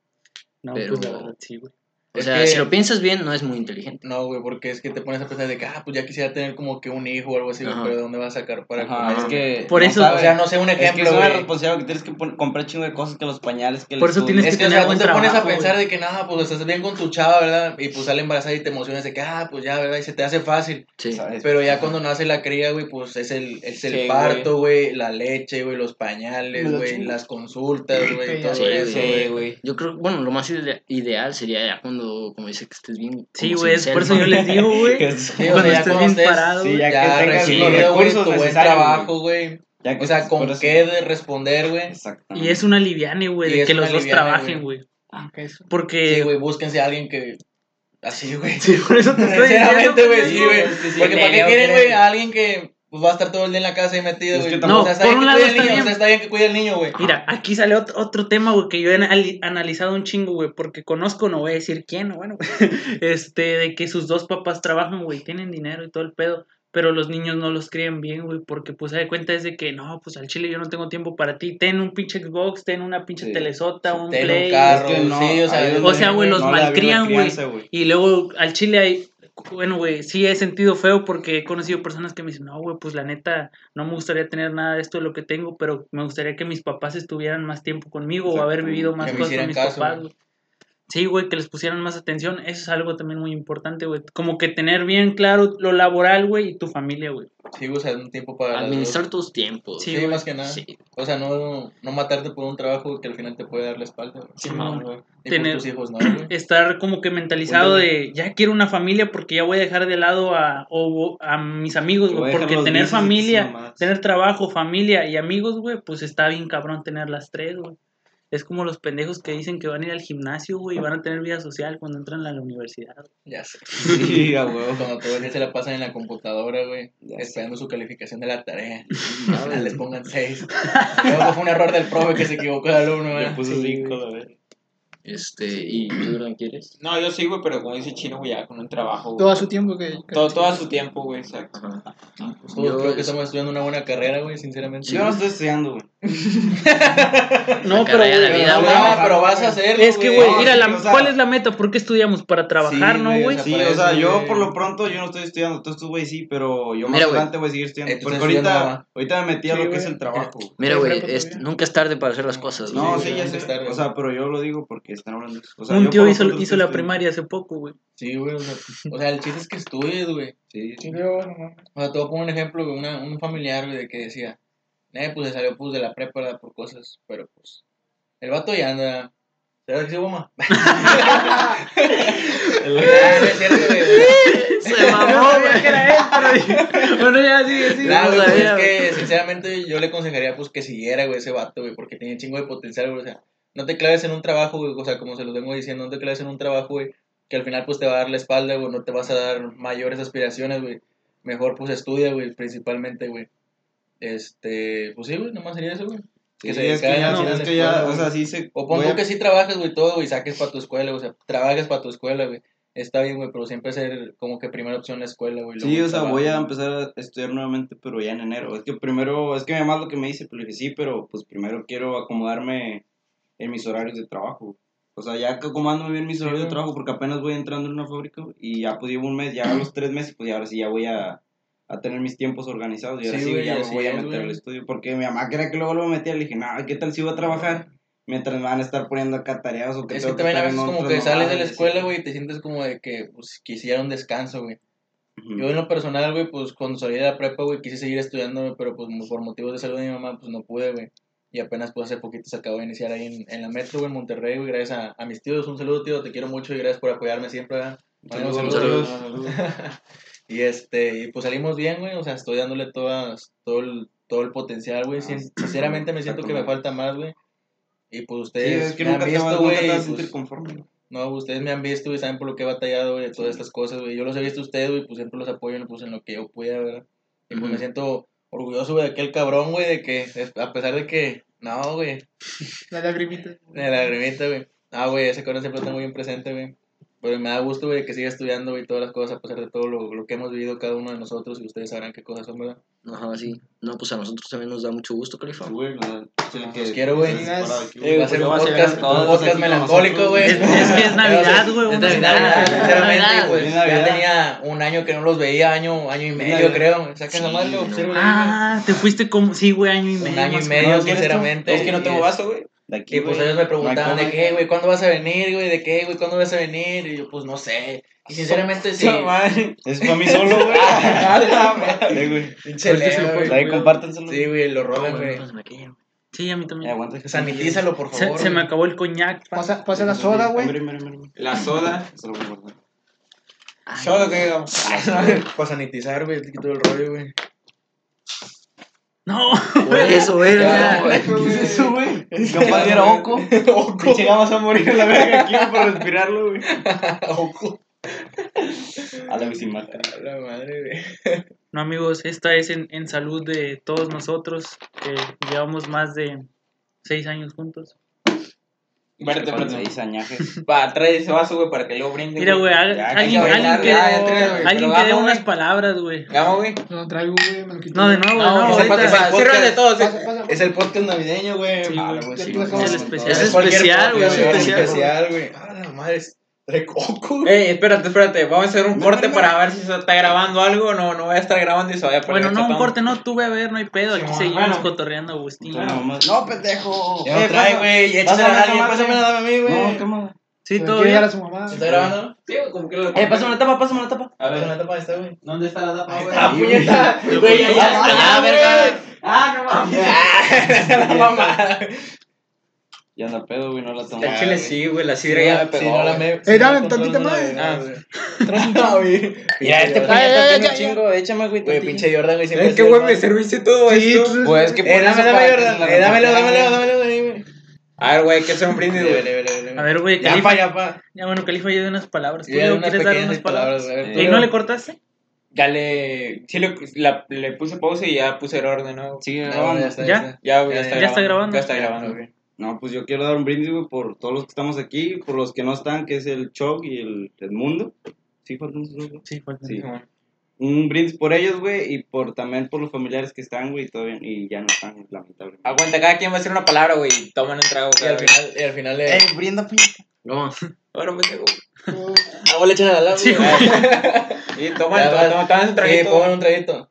No, pero- pues la verdad, sí, güey. O Es sea que- si lo piensas bien no es muy inteligente No, güey, porque es que te pones a pensar de que, ah, pues ya quisiera tener como que un hijo o algo así, Ajá. pero ¿de dónde vas a sacar para Ajá, es que. Por no eso, sabes. O sea, no sé, un Es que ejemplo, es una responsabilidad que tienes que comprar chingo de cosas que los pañales, que Por eso tienes Es que, o tener sea, tú buen te pones a pensar güey. de que, nada, pues estás bien con tu chava, ¿verdad? Y pues sale embarazada y te emocionas de que, ah, pues ya, ¿verdad? Y se te hace fácil. sí ¿sabes? Pero ya cuando nace la cría, güey, pues es el, es el Sí, parto, güey, la leche, güey, los pañales, güey, las consultas, güey, todo eso, Sí, güey. yo creo bueno lo más ide- ideal sería ya cuando como dice que estés bien Sí, güey, es por eso yo les digo, güey. Que es- Sí, Cuando estés bien estés, parado, sí, güey. ya ya que tengas recién los corrido, güey, recursos tu buen trabajo, güey. O sea, con qué de responder, güey. Exactamente. Y es una liviane, güey, de que los dos trabajen, güey. güey. Eso. Porque... Sí, güey, búsquense a alguien que... Así, güey. Sí, por eso te estoy Sinceramente, diciendo, güey, sí, pendejo. güey. Sí, sí, Porque ¿para qué quieren, quiere- güey, a alguien que pues, va a estar todo el día en la casa y metido, Es güey? que No, tampoco- o sea, está por bien un que lado cuide al está niño, bien. o sea, está bien que cuide al niño, güey. Mira, aquí sale ot- otro tema, güey, que yo he anali- analizado un chingo, güey, porque conozco, no voy a decir quién, bueno, este, de que sus dos papás trabajan, güey, tienen dinero y todo el pedo, pero los niños no los crían bien, güey, porque pues se da cuenta es de que, no, pues al chile yo no tengo tiempo para ti, ten un pinche Xbox, ten una pinche Sí. telesota, un Ten un Play, carro. Es que no, sí, o sea, o güey, los no malcrían, güey. y luego al chile hay, bueno, güey, sí he sentido feo porque he conocido personas que me dicen, no, güey, pues la neta, no me gustaría tener nada de esto de lo que tengo, pero me gustaría que mis papás estuvieran más tiempo conmigo o haber vivido más cosas con mis caso, papás. Sí, güey, que les pusieran más atención, eso es algo también muy importante, güey. Como que tener bien claro lo laboral, güey, y tu familia, güey. Sí, o sea, un tiempo para Administrar tus tiempos. Sí, Sí, más que nada. Sí. O sea, no, no matarte por un trabajo que al final te puede dar la espalda. güey. Sí, Simón. güey. Y Tener- por tus hijos, ¿no, güey? Estar como que mentalizado de, ya quiero una familia porque ya voy a dejar de lado a, o- a mis amigos, güey. Porque tener familia, tener trabajo, familia y amigos, güey, pues está bien cabrón tener las tres, güey. Es como los pendejos que dicen que van a ir al gimnasio, güey, y van a tener vida social cuando entran a la universidad. Ya sé. Sí, a huevo. Cuando todo el día se la pasan en la computadora, güey, esperando su calificación de la tarea. Final les pongan 6. Luego fue un error del profe que se equivocó el alumno, Le güey. puso cinco, la verga. Este, ¿y tú, Durán, quieres? No, yo sí, güey, pero como dice Chino, güey, ya con un trabajo. güey. Todo a su tiempo que... Todo, todo a su tiempo, güey, exacto. Pues todos Yo creo que es- estamos estudiando una buena carrera, güey, sinceramente. Yo no estoy estudiando, güey. No, pero, la vida, No, güey. no, pero vas a hacerlo, es que, güey, mira, la- o sea- ¿cuál es la meta? ¿Por qué estudiamos? Para trabajar, Sí, ¿no, güey, Sí, o sea, yo por lo pronto yo no estoy estudiando, tú estos güey sí, pero yo más Mira, adelante voy a seguir estudiando. Eh, tú Porque ahorita, ahorita me metí a Sí, lo que es el trabajo. Mira, Sí, güey, es- nunca es tarde para hacer las cosas. No, sí, ya es tarde, o sea, pero yo lo digo porque están hablando. O sea, Un yo tío hizo, hizo la primaria hace poco, güey. Sí, güey, o sea, el chiste es que estudies, güey. Sí, Sí. O sea, te voy a poner un ejemplo, un familiar, güey, de que decía, eh, pues se salió pues de la prepa ¿verdad? por cosas, pero pues, el vato ya anda, ¿sabes qué sí, mamá? No es cierto, güey. Se mamó, güey. Bueno, ya sigue, sigue. No güey, pues, es que sinceramente yo le aconsejaría pues que siguiera, güey, ese vato, güey, porque tiene chingo de potencial, güey, o sea, no te claves en un trabajo, güey, o sea, como se los vengo diciendo, no te claves en un trabajo, güey, que al final pues te va a dar la espalda, güey, no te vas a dar mayores aspiraciones, güey, mejor pues estudia, güey, principalmente, güey, este, pues sí, güey, nomás sería eso, güey. Sí, Que se es que ya, es que ya, o sea, sí se... O pon tú a- que sí trabajes, güey, todo, güey, saques para tu escuela, o sea, trabajes para tu escuela, güey. Está bien, güey, pero siempre ser como que primera opción la escuela, güey. Sí, o sea, trabajo, voy a empezar a estudiar nuevamente, pero ya en enero. Es que primero, es que mi mamá lo que me dice, pues le dije, sí, pero pues primero quiero acomodarme en mis horarios de trabajo. O sea, ya acomodándome bien mis horarios de trabajo, porque apenas voy entrando en una fábrica y ya pues llevo un mes, ya a los tres meses, pues ya ahora sí ya voy a, a tener mis tiempos organizados y ahora Sí, ya me voy a meter al estudio. Porque mi mamá quería que luego lo metía, le dije, no, ¿qué tal si voy a trabajar? Mientras me van a estar poniendo acá tareas o que Es que también a veces como que sales de la escuela, güey, y te sientes como de que, pues, quisiera un descanso, güey. Yo en lo personal, güey, pues, cuando salí de la prepa, güey, quise seguir estudiando, pero pues por motivos de salud de mi mamá, pues, no pude, güey. Y apenas, pues, hace poquito se acabó de iniciar ahí en, en la metro, güey, en Monterrey, güey, gracias a, a mis tíos. Un saludo, tío, te quiero mucho y gracias por apoyarme siempre. Mandamos Saludos, saludos. saludos. Y este, y pues salimos bien, güey, o sea, estoy dándole todas, todo el, todo el potencial, güey. Sin- Sinceramente me siento que me falta más, güey. Y pues Sí, ustedes es que me nunca han visto, güey. pues, conforme. no, ustedes me han visto y saben por lo que he batallado, güey, todas estas cosas, güey. Yo los he visto a ustedes, güey, pues siempre los apoyo pues, en lo que yo pueda, ¿verdad? Y pues me siento orgulloso, güey, de aquel cabrón, güey, de que, a pesar de que, no, güey, La lagrimita. la lagrimita, güey. Ah, güey, ese cabrón siempre está muy bien presente, güey. Pero me da gusto, güey, que siga estudiando, güey, todas las cosas, a pesar de todo lo, lo que hemos vivido cada uno de nosotros y ustedes sabrán qué cosas son, ¿verdad? Ajá, sí. No, pues a nosotros también nos da mucho gusto, Califa. Güey, Los quiero, güey. Eh, Va a ser un podcast, un melancólico, güey. Es, es que es Navidad, güey. Es Navidad, sinceramente, Navidad. pues, Es ya tenía un año que no los veía, año, año y medio, creo. La madre, Ah, te fuiste como, sí, güey, año y güey. medio. Un año y medio, sinceramente. Es que no tengo vaso, güey. De aquí, Y pues güey. ellos me preguntaban de qué, güey, ¿cuándo vas a venir, güey? ¿De qué, güey? ¿Cuándo vas a venir? Y yo, pues no sé. Y sinceramente, sí. Es para mí solo, güey. Sí, güey. Pinche se compártenselo. Sí, güey, lo No, rolan, güey, aquello. Sí, a mí Eh, también. aguanta. Sanitízalo, por Se, favor. se me güey. acabó el coñac. pa. Pasa, pasa la soda, güey. La soda. Se lo voy a guardar. Soda que digamos. Para sanitizar, güey, te quito el rollo, güey. No, eso, ya. güey. ¿Qué es eso, güey? Capaz era Oco. Oco. Llegamos a morir en la verga aquí por respirarlo, güey. Oco. A la bicimata. A la madre, güey. no, amigos, esta es en, en salud de todos nosotros, que llevamos más de seis años juntos. Espérate, espérate. seis añajes. Va, trae ese vaso, güey, para que luego brinde. Mira, güey, alguien, alguien bailar, que, ya, ya, trae, güey. alguien que dé unas palabras, güey. Vamos, güey. No traigo, güey. me lo. No, de nuevo, No, no, Va, cierran de todos. Es el podcast navideño, güey. Sí, Vale, güey. güey, sí. Es el especial. Es especial, güey, es especial, güey. Ah, la madre. Coco, güey. Ey, espérate, espérate. Vamos a hacer un No, corte no, no. para ver si se está grabando algo. No, no voy a estar grabando y se vaya a perder. Bueno, no, un corte no, tú ve a ver, no hay pedo. Aquí Sí, seguimos bueno. cotorreando, Agustín. No, pendejo. Ya no Eh, trae, güey. Pásame a alguien, pásamela, dame a mí, güey. No, cámara. Sí, Pero todo quiere bien. llegar a su mamá. ¿Se está grabando? Sí, como que lo Eh, pásame la tapa, pásame la tapa. A Pásame la ver. tapa, está, güey. ¿Dónde está la tapa, güey? Ah, puñeta. Lo Güey, ya, Ah, ya, verga. Ah, no mames. La mamada. Ya anda pedo, güey, no la tomo. El chile sí, güey. La sidra ya Sí, pegó. no la me. Eh, sí, dame no tantita controlo, más. no, Ah. güey. Ya, este Pinche puñeta ya, ya, tiene ya, un chingo. Échame, güey. Güey, tantito. pinche Jordan, güey. Es que, güey, me serviste todo Sí, esto. tú- Pues es que por Eh, eso dame, Jordan. Eh, dámelo, dámelo, dámelo. A ver, güey, que hacer un brindis, güey. A ver, güey, Ya, Califa. pa, ya, pa. Ya, bueno, Califa, yo de unas palabras. ¿Tú ya quieres dar unas palabras? Eh, ¿Y no le cortaste? Ya le. Sí, le, la- le puse pausa y ya puse el orden, ¿no? Sigue No, grabando. ya está, ¿Ya? está. Ya, güey, ya, Ya, está, ya está grabando. Ya está Ya, grabando, güey. No, pues yo quiero dar un brindis, güey, por todos los que estamos aquí, por los que no están, que es el Choc y el Edmundo. ¿Sí faltan esos dos? Sí, falta. Sí. Un brindis por ellos, güey, y por también por los familiares que están, güey, y todavía, y ya no están, lamentablemente. Aguanta, cada quien va a decir una palabra, güey. y Toman un trago Y al final, y al final le. ¡Eh, brinda, puñeta! ¿Cómo? Ahora pendejo. Agua le echan a la lava. Sí, güey. Y toman, toman, toman, toman un Sí, traguito. pongan un traguito.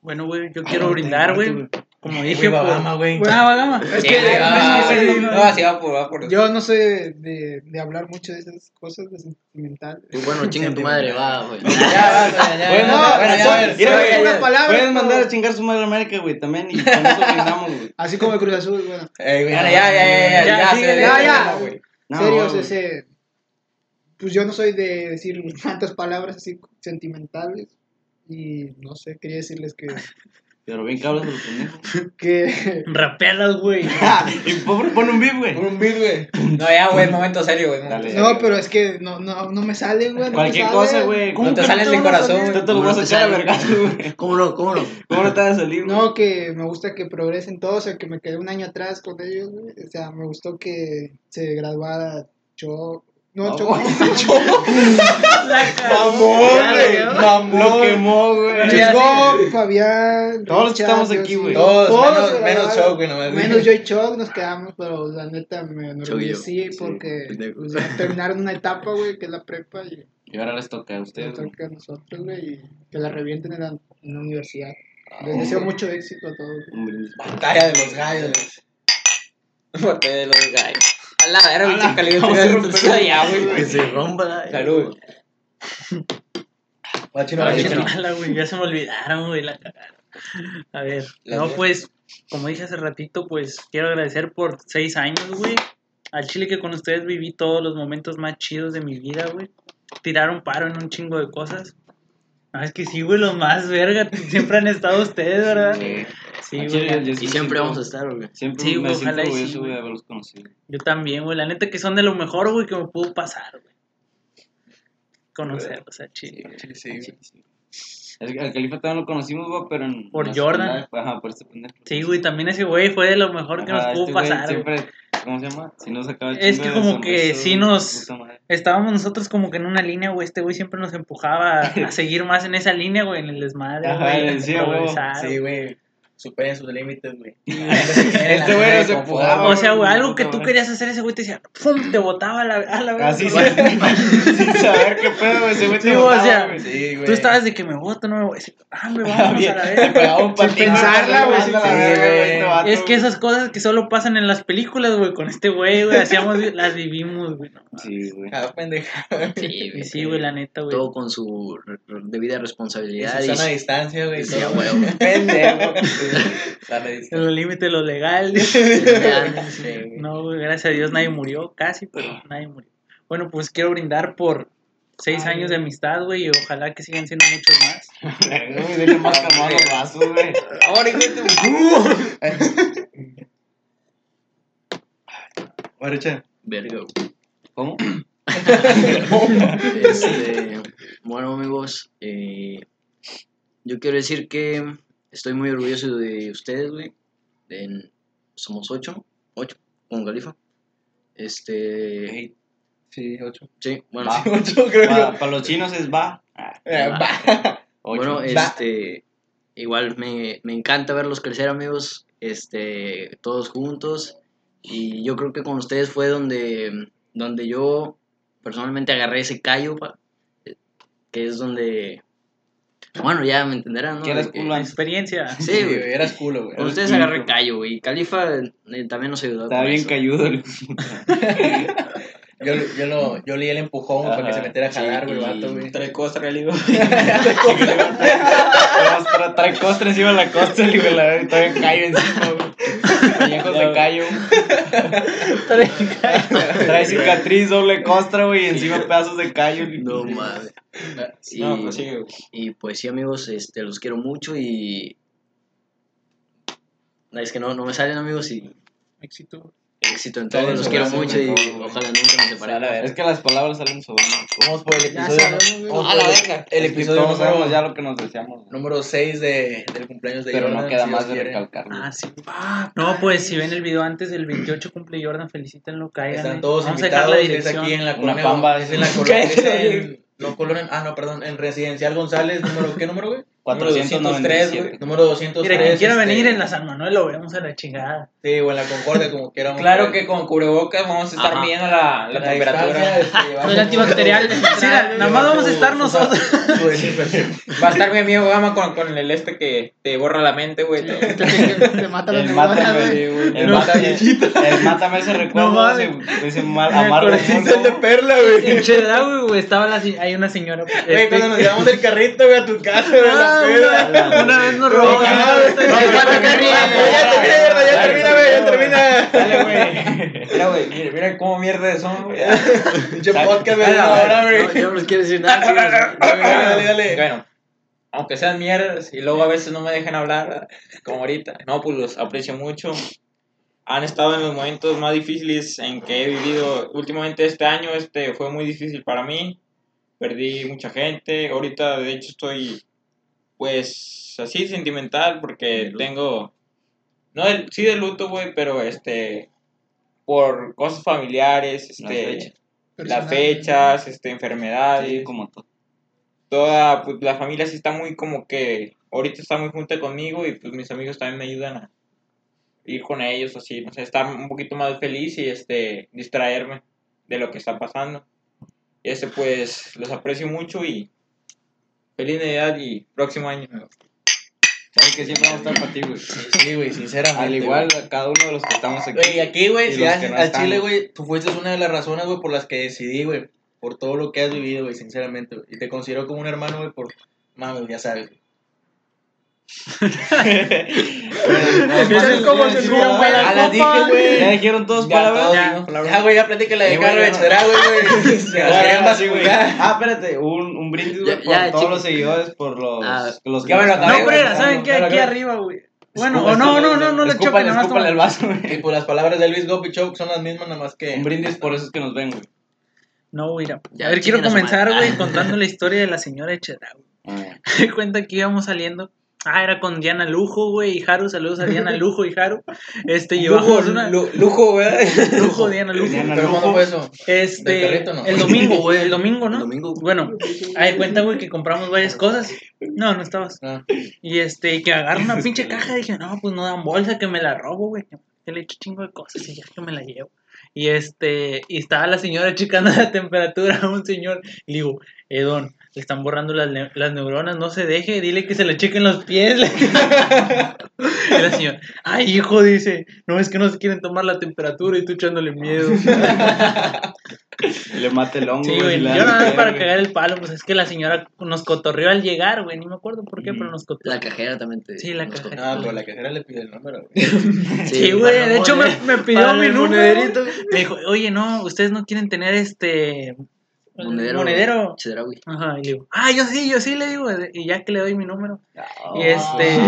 Bueno, güey, yo quiero brindar, güey. Como dije, Güey. Bagama, güey. Ah, Bagama. Es Sí, que güey, ah, No, así va por, va por. yo no soy de, de, hablar mucho de esas cosas de sentimentales. Tú, bueno, chinga tu madre, va, güey. Ya, ya, ya. Bueno, no, bueno, ya, ver. mira, güey, palabra, Puedes mandar a chingar su madre a América, güey, también, y con eso brindamos, güey. Así como el Cruz Azul, bueno. Eh, güey, Ya, ya, ya, ya, ya, Ya, ya, síguele, se- ya, ya. güey. No, Serios, güey. ese. Pues yo no soy de decir tantas palabras así sentimentales. Y no sé, quería decirles que. Pero bien que hablas de los pendejos. que Rapealas, güey. y pon, pon un beat, güey. Pon un beat, güey. No, ya, güey, momento serio, güey. momento Dale. serio. no, pero es que no, no, no me salen, güey. no Cualquier cosa, güey. ¿Cómo No te van a corazón, salir? Te lo ¿Cómo vas a echar a sale? vergazo, güey. ¿Cómo no? ¿Cómo no? ¿Cómo no te vas a salir, güey? No, que me gusta que progresen todos, o que me quedé un año atrás con ellos, güey. O sea, me gustó que se graduara Cho. No, Ah, Cho. Mamón, güey. Lo Mamón. quemó, güey. Chico, Fabián. Todos los que estamos aquí, güey. Todos, menos- se menos graduaron. Choc, güey, nomás. Menos yo y Choc nos quedamos, pero la neta me enorgullecí Sí, porque pues, ya terminaron una etapa, güey, que es la prepa y Y ahora les toca a ustedes, güey. toca a nosotros, güey, y que la revienten en la, en la universidad. Les deseo mucho éxito a todos. Batalla de los gallos. Bote de los gallos. A la verga, la- caliente. Ya, güey. Que se rompa. Salud. Va, chino, Ah, va, Ay, chino. mala, güey, ya se me olvidaron, güey, la cagaron. A ver, no, pues, como dije hace ratito, pues, quiero agradecer por seis años, güey. Al chile que con ustedes viví todos los momentos más chidos de mi vida, güey. Tiraron paro en un chingo de cosas. No, es que sí, güey, los más verga. Siempre han estado ustedes, ¿verdad? Sí. Sí, Al güey. Y sí siempre vamos a estar, güey. Siempre Sí, güey, ojalá y sí, güey, haberlos conocido. Yo también, güey. La neta que son de lo mejor, güey, que me pudo pasar, güey. Conocerlos, a chile. Sí, sí, güey. El, el Califa también lo conocimos, güey, pero en... Por Jordan. Ajá, por este pendejo. Sí, güey, también ese güey fue de lo mejor que nos pudo este pasar. Siempre, ¿cómo se llama? Si nos Es que como que sí nos-. Estábamos nosotros como que en una línea, güey. Este güey siempre nos empujaba a, seguir más en esa línea, güey, en el desmadre, güey. Sí, güey. Superen sus límites, güey. Este güey nos empujaba, O sea, güey, güey, algo que tú querías hacer, ese güey te decía, ¡pum! Te botaba a la, a la verga, Así güey. sin, saber qué pedo, güey, ese güey te Sí, o botaba, sea, güey. Sí, güey. Tú estabas de que me voto, no me voy a decir, ah, me vámonos Bien, a la te verga. pegaba un Sin pensarla, güey, te sin la verga, güey, este vato, Es que güey. esas cosas que solo pasan en las películas, güey, con este güey, güey, hacíamos, las vivimos, güey. No, Sí, güey. Ah, pendeja. Sí, güey. sí, güey, la neta, güey. Todo con su debida Y responsabilidad. su Y, sana distancia, güey. Sí, huevo. Pendejo. En los límites de lo legal. No, güey, gracias a Dios nadie murió, casi, pero nadie murió. Bueno, pues quiero brindar por seis años de amistad, güey, y ojalá que sigan siendo muchos más. Verga, güey, más. Ahora, che. Verga. ¿Cómo? Este, bueno, amigos, eh, yo quiero decir que estoy muy orgulloso de ustedes, güey. En- somos ocho, ocho, con Califa. Este, Sí, ocho. sí, bueno, Va. Ocho, creo yo. Para los chinos es va. Eh, va. ocho. bueno, este, igual me, me encanta verlos crecer, amigos, este, todos juntos. Y yo creo que con ustedes fue donde, donde yo personalmente agarré ese callo, pa, eh, que es donde, bueno, ya me entenderán, ¿no? Que que- culo Experiencia. Sí, Sí, güey. güey, eras culo, güey. Ustedes agarré callo, güey. Y Califa eh, también nos ayudó Estaba bien eso. cayudo. el- Yo, yo, lo, yo leí el empujón güey, para que Ajá, se metiera a jalar, sí, güey, y- vato, güey. Trae costra el higo. Costra, trae costra encima de la costra y la verga, todavía callo encima, güey. Pellejos de callo. Trae cicatriz, doble costra, güey, y encima pedazos de callo. No mames. Y, No, pues sí, güey. y pues sí, amigos, este, los quiero mucho y. Es que no, no me salen, amigos, y Éxito. Éxito en todo. Los quiero mucho y ojalá nunca nos separemos. Es que las palabras salen sobrando. Vamos por el episodio. sabemos, A la el- verga. El episodio Todos sabemos número, ya lo que nos deseamos. número 6 de, del cumpleaños de Pero Jordan. no queda si más de quiere. recalcar. güey. Ah, sí. No, pues si ven el video antes del 28 cumple Jordan, felicítenlo, caigan. Están todos Vamos a dejar la invitados, es dirección. aquí en la colonia. Es en la no, colonia, ah, no, perdón, en Residencial González, número, ¿qué número, güey? Número 203, 497. güey. Número 203. Mira, quien quiera este, venir en la San Manuel lo vemos a la chingada. Sí, o en la Concordia, como quieramos. Claro que con cubrebocas vamos a estar Ajá. midiendo la, la La temperatura. este, El antibacterial. Sí, nada más vamos a estar nosotros. Va a estar mi amigo Gama con, con el este que te borra la mente, güey. Te, te- te mata la El neurona, mátame, güey. el mátame, el mátame ese recuerdo, No mames. ese, amargo el de perla, güey. En Chedraui, güey, estaba la, hay una señora. Güey, este, cuando nos llevamos el carrito, güey, a tu casa, güey, Ah, una, una vez nos robó. No, ya, termina, ya termina, güey, ya termina. Dale, güey. Mira, güey, mira, mira cómo mierda son, güey. Pinche podcast, güey, yo no les quiero decir nada. Dale, dale. Bueno, aunque sean mierdas y luego a veces no me dejan hablar, como ahorita, no, pues los aprecio mucho. Han estado en los momentos más difíciles en que he vivido. Últimamente este año este fue muy difícil para mí. Perdí mucha gente. Ahorita, de hecho, estoy pues así sentimental porque tengo no del- sí de luto, güey, pero este por cosas familiares, Las este fechas. las fechas, este enfermedades, Sí, como todo. toda pues, la familia sí está muy como que ahorita está muy junta conmigo y pues mis amigos también me ayudan a ir con ellos así, no sé, estar un poquito más feliz y este distraerme de lo que está pasando. Y este pues los aprecio mucho y feliz Navidad y próximo año. Sabes que siempre vamos a estar para ti, güey. Sí, güey, sinceramente. Al igual, a cada uno de los que estamos aquí. Güey, aquí, güey, si no al Chile, güey. tú fuiste una de las razones, güey, por las que decidí, güey. Por todo lo que has vivido, güey, sinceramente. Y te considero como un hermano, güey, por. Mames, ya sabes, güey. ¿Sabes cómo se sube para la las dije, güey. Ya dijeron todos Ya, palabras. Ya. güey, ya platícala de güey, carro de. Chedra, güey, güey. Se güey. Ah, espérate, un, un brindis, güey, por todos los seguidores, por los, Ah, los que No, güey, pero. ¿saben qué? Aquí arriba, güey. Bueno, o no, no, no, no le choquen, nada más el vaso, Y güey. pues las palabras de Luis Gopi Choke son las mismas, nada más que. Un brindis por esos que nos ven, güey. No, mira. Ya, a ver, quiero a comenzar, güey, contando la historia de la señora Echedra, güey. Ah, cuenta que íbamos saliendo. Ah, era con Diana Lujo, güey, y Haru. Saludos a Diana Lujo y Haru. Este, Lujo, llevamos una. lu- lujo, güey. Lujo, Diana Lujo. Diana ¿Pero Lujo. cuándo fue eso? Este, ¿Del carrito, no? el domingo, güey, el domingo, ¿no? El domingo. Bueno, ahí cuenta, güey, que compramos varias cosas. No, no estabas. Ah. Y este, que agarro una pinche caja. Dije, no, pues no dan bolsa, que me la robo, güey. Que le echo chingo de cosas y ya que me la llevo. Y este, y estaba la señora checando la temperatura a un señor. Y le digo, Edon, le están borrando las, ne- las neuronas, no se deje, dile que se le chequen los pies. y la señora, ay, hijo, dice, no es que no se quieren tomar la temperatura y tú echándole miedo. Le mate el hongo, Sí, güey, Yo da nada más para cagar el palo, pues es que la señora nos cotorreó al llegar, güey. Ni me acuerdo por qué, Mm. pero nos cotorreó. La cajera también te. Sí, la cajera. No, pero la cajera le pide el número, güey. Sí, güey. De hecho, me, me pidió mi número. Me dijo, oye, no, ustedes no quieren tener este. Monedero. monedero. Chedraui. Ajá, y le digo, ah, yo sí, yo sí le digo, y ya que le doy mi número. Ah. Y este. Eh,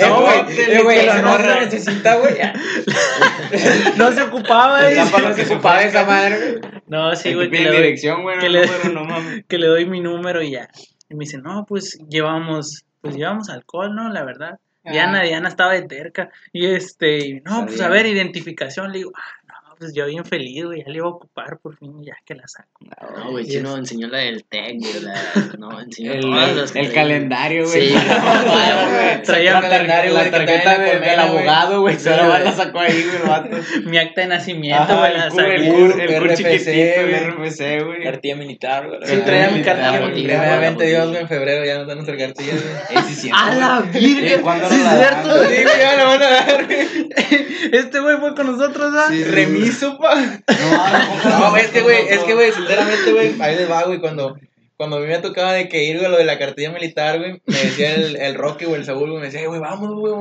No, güey, güey, eh, güey, esa morra nombra. necesita, güey. no se ocupaba, tapa No se ocupaba esa madre, güey. No, sí, güey, que le doy. dirección, güey, no que le- no mames. que le doy mi número y ya. Y me dice, no, pues llevamos, pues llevamos alcohol, ¿no? La verdad. Ah. Diana, Diana estaba de terca. Y este, y, no, pues a ver, identificación. Le digo, ah, no, pues yo bien feliz, güey, ya le iba a ocupar por fin, ya que la saco. No, güey, Chino es- enseñó la del TEC, güey, la... No, enseñó El, todas las el calendario, güey. Sí. güey. Traía la, un calendario, la tarjeta la del abogado, güey. Sí, Se la, la sacó ahí, güey, el vato. Mi acta de nacimiento, güey, la el cur, el saqué. cur, el cur RFC, chiquitito, el güey. RFC, güey. Cartilla militar, güey. Sí, traía mi cartilla militar. Primeramente. Dios, güey, en febrero ya nos dan nuestra cartilla, güey. Sí, ¡A la virgen! ¿cuándo Sí, la es cierto. güey? Sí, güey, ya lo van a dar, güey. Este güey fue con nosotros, ¿ah? Sí, pa. No, es que, güey, es que, güey, sinceramente, güey, ahí les va, güey, cuando, cuando a mí me tocaba de que ir, güey, lo de la cartilla militar, güey, me decía el, el Rocky, güey, el Saúl, güey, me decía, "Eh, güey, vamos, güey.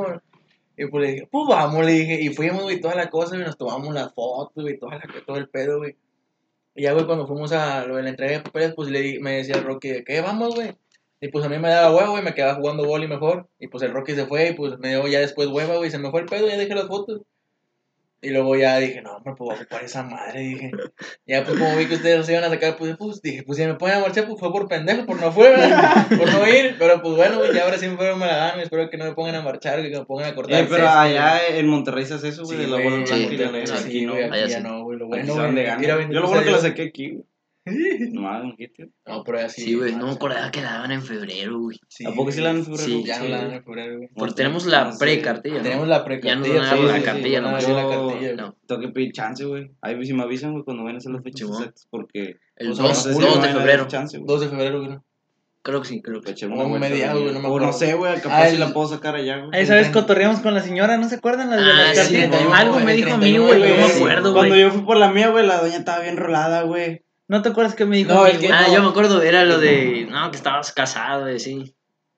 Y pues le dije, pues vamos, le dije, y fuimos, güey, toda la cosa, güey, nos tomamos las fotos, güey, toda la, todo el pedo, güey. Y ya, güey, cuando fuimos a lo de la entrega de papeles, pues le di- me decía el Rocky, de ¿qué vamos, güey? Y pues a mí me daba huevo, güey, me quedaba jugando boli mejor. Y pues el Rocky se fue, y pues me dio ya después hueva, güey, se me fue el pedo, ya dejé las fotos. Y luego ya dije, no, hombre, pues voy a ocupar esa madre, dije. Ya pues como vi que ustedes se iban a sacar, pues, pues dije, pues si me ponen a marchar, pues fue por pendejo, por no fue, ¿verdad? por no ir. Pero pues bueno, güey, ya ahora sí me fueron me la dan, espero que no me pongan a marchar, que me pongan a cortar. Eh, el pero allá en Monterrey se hace eso, Sí, güey, de la bola sí, blanca y la sí, negra. sí, Aquí no, allá ya sí. no, güey, lo Aquí bueno, se van de güey. Yo lo bueno que la saqué aquí, güey. Nomás, un hit, güey. No, pero así. Sí, güey, no me acordaba que la daban en febrero, güey. Sí, ¿A poco sí la dan en febrero? Sí, Ya no la dan en febrero, güey. Porque No, tenemos no la sé. pre-cartilla, ¿no? Tenemos la Ya precartilla. nos van a dar sí, la cartilla, sí, la. No, Tengo que pedir chance, güey. Ahí si me avisan, güey, cuando vayan a hacer las fechas exactas, porque... el Pues 2, no sé si 2 me de febrero. chance, güey. 2 de febrero, güey. Creo que sí, creo que O una vuelta, mediados, güey, no me O acuerdo. no sé, güey, capaz Ah, si la puedo sacar allá, güey. Ahí sabes, cotorreamos con la señora, ¿no se acuerdan las de Ah, las sí, cartillas? no, Algo me dijo a mí, 31, güey, yo me güey. acuerdo, Cuando güey. yo fui por la mía, güey, la doña estaba bien rolada, güey. ¿No te acuerdas que me dijo No, que-? Ah, no. yo me acuerdo, era lo de. No, que estabas casado, y sí.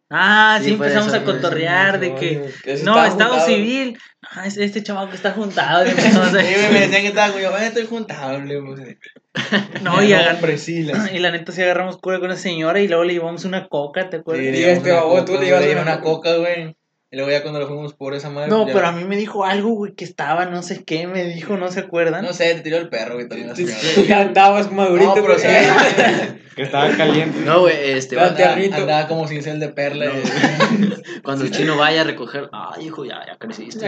Ah, sí, Sí, empezamos eso, a cotorrear de que... No, estado civil. Es este chaval que está juntado. y empezamos Sí, a- güey, me decían que estaba con yo, "Ay, estoy juntable, pues. No, y, agar- sí, y la neta sí agarramos cura con una señora y luego le llevamos una coca, ¿te Sí, acuerdas? le Y este coca, tú le llevas una una coca, güey. Y luego ya cuando lo fuimos por esa madre. No, ya- pero a mí me dijo algo, güey, que estaba, no sé qué, me dijo, ¿no se acuerdan? No sé, te tiró el perro, güey, también la señora. Ya andabas madurito, No, pero güey. sí. Que estaba caliente. No, güey, este. Claro, Andaba, tiernito. andaba como cincel de perla. No. y- Cuando el chino vaya a recoger. Ay, hijo, ya, ya creciste.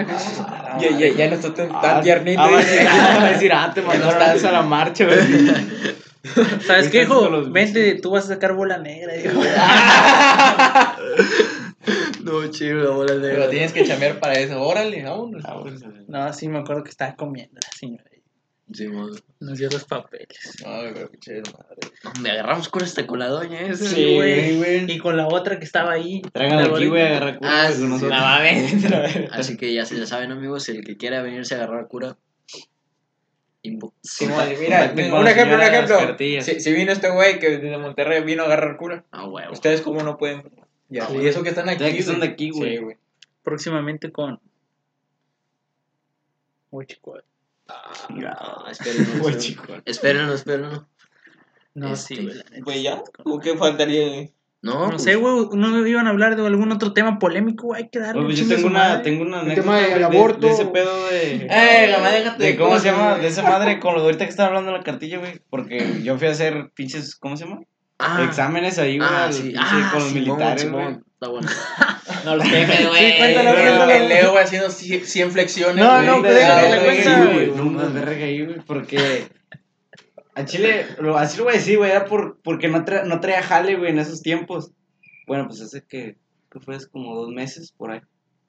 Ya, ya, ya no está tan, tan Ah, tiernito. Ah, a decir, ah, ah, te no mandaron está- antes a la marcha, güey. ¿Sabes qué, Estás hijo? los Vente, tú vas a sacar bola negra, dijo. No, chido, la bola de. Pero tienes que chamear para eso. Órale, vámonos. No, sí, me acuerdo que estaba comiendo la señora. Sí, modo. Nos dio los papeles. No, güey, pero pinche madre. Me agarramos con esta con la doña esa. Sí, güey. güey. Y con la otra que estaba ahí. Tráiganla la aquí, güey, bolita. agarra culo, Ah, sí, sí. nosotros. No mames. Así que ya se la saben, amigos. El que quiera venirse a agarrar cura. Simón, mira, un la ejemplo, un ejemplo. Si, si vino este güey que desde Monterrey vino a agarrar cura, Ah, huevo. ¿ustedes cómo no pueden? Ya, y eso que están aquí. Ya que son de güey. aquí, Sí, güey. Próximamente con. Huichicual. Ah, espérenlo. chico. Espérenlo, espérenlo. No, Este, sí, güey. ya. ¿O qué faltaría? güey? No, No pues, sé, güey, no iban a hablar de algún otro tema polémico, güey, hay que darle pues yo tengo una, madre. tengo una El tema del de- aborto. De ese pedo de... Eh, la madre, déjate de ¿Cómo se llama? De esa madre con lo de ahorita que estaba hablando de la cartilla, güey. Porque yo fui a hacer pinches, ¿cómo se llama? Ah, Exámenes ahí, güey, ah, sí. Ah, con los Simón, militares, güey. Está bueno. No los quemes, Sí, güey. cuéntalo, El, cuéntalo. el Leo, güey, haciendo 100 flexiones. No, no, güey. güey. No, no, verga ahí, güey, porque... A Chile, lo- así lo voy a decir, güey, era por, porque no, tra- no traía jale, güey, en esos tiempos. Bueno, pues hace que, que fue hace como dos meses, por ahí.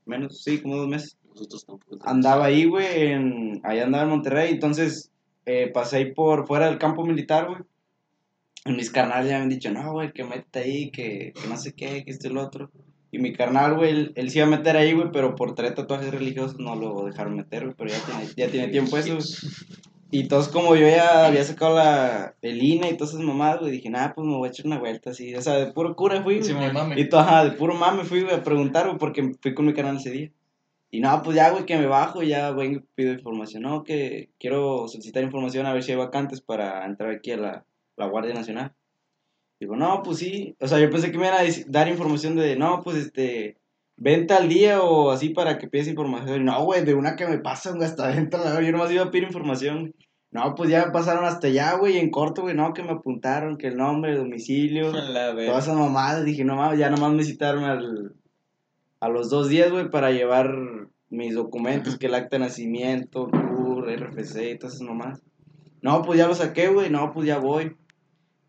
Menos, sí, como dos meses. Nosotros tampoco. andaba ahí, güey, en, allá andaba en Monterrey, entonces eh, pasé ahí por fuera del campo militar, güey. Mis carnales ya me han dicho, no, güey, que mete ahí, que, que no sé qué, que esto y lo otro. Y mi carnal, güey, él, él se iba a meter ahí, güey, pero por traer tatuajes religiosos no lo dejaron meter, güey, pero ya tiene, ya tiene tiempo eso, güey. Y entonces como yo ya había sacado la, el INE y todas esas mamadas, güey, dije, nada, pues me voy a echar una vuelta así, o sea, de puro cura fui, güey. Sí. Y todo, ajá, de puro mame fui, güey, a preguntar, güey, porque fui con mi canal ese día. Y no, pues ya, güey, que me bajo y ya vengo y pido información. No, que quiero solicitar información a ver si hay vacantes para entrar aquí a la, la Guardia Nacional. Digo, no, pues sí. O sea, yo pensé que me iban a dar información de, no, pues este, venta al día o así para que pides información. No, güey, de una que me pasan, hasta venta. la verdad, Yo nomás iba a pedir información. No, pues ya me pasaron hasta allá, güey, en corto, güey, no, que me apuntaron, que el nombre, el domicilio. Todas esas mamadas, dije, no mames, ya nomás me citaron al, a los dos días, güey, para llevar mis documentos, que el acta de nacimiento, CUR, RFC y todas esas mamás. No, pues ya lo saqué, güey, no, pues ya voy.